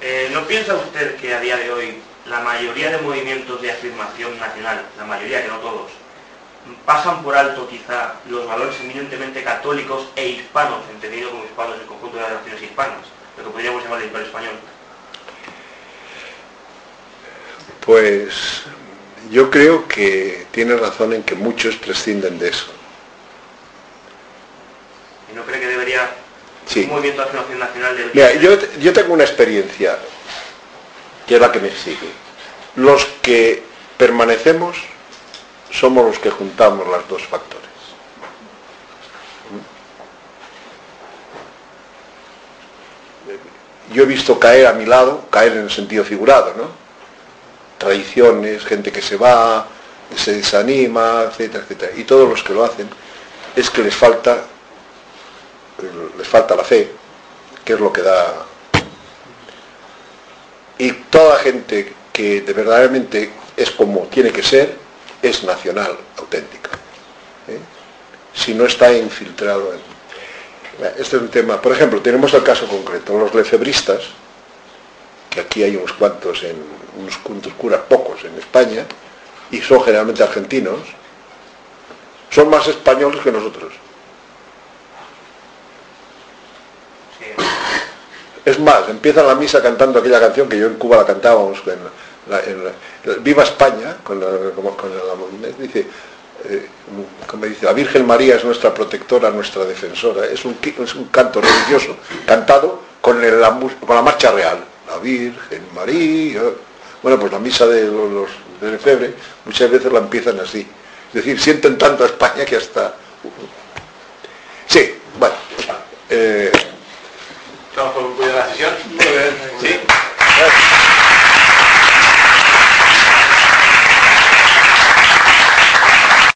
Eh, ¿No piensa usted que a día de hoy la mayoría de movimientos de afirmación nacional, la mayoría que no todos, pasan por alto quizá los valores eminentemente católicos e hispanos, entendido como hispanos el conjunto de las naciones hispanas, lo que podríamos llamar el imperio español? Pues yo creo que tiene razón en que muchos prescinden de eso. ¿Y no cree que debería un movimiento de afirmación nacional Mira, yo, yo tengo una experiencia que es la que me sigue. Los que permanecemos somos los que juntamos los dos factores. Yo he visto caer a mi lado, caer en el sentido figurado, ¿no? tradiciones, gente que se va, se desanima, etcétera, etcétera. Y todos los que lo hacen es que les falta, les falta la fe, que es lo que da. Y toda gente que de verdaderamente es como tiene que ser, es nacional, auténtica. ¿eh? Si no está infiltrado en... Este es un tema, por ejemplo, tenemos el caso concreto, los lefebristas, que aquí hay unos cuantos en unos cuantos curas pocos en España, y son generalmente argentinos, son más españoles que nosotros. Es más, empiezan la misa cantando aquella canción que yo en Cuba la cantábamos, en Viva España, con la, dice, eh, como dice, la Virgen María es nuestra protectora, nuestra defensora. Es un, es un canto religioso cantado con, con la marcha real la Virgen María. Bueno, pues la misa de los, de Lefebvre muchas veces la empiezan así. Es decir, sienten tanto a España que hasta... Sí, bueno. Eh... ¿Estamos por la sesión? Sí.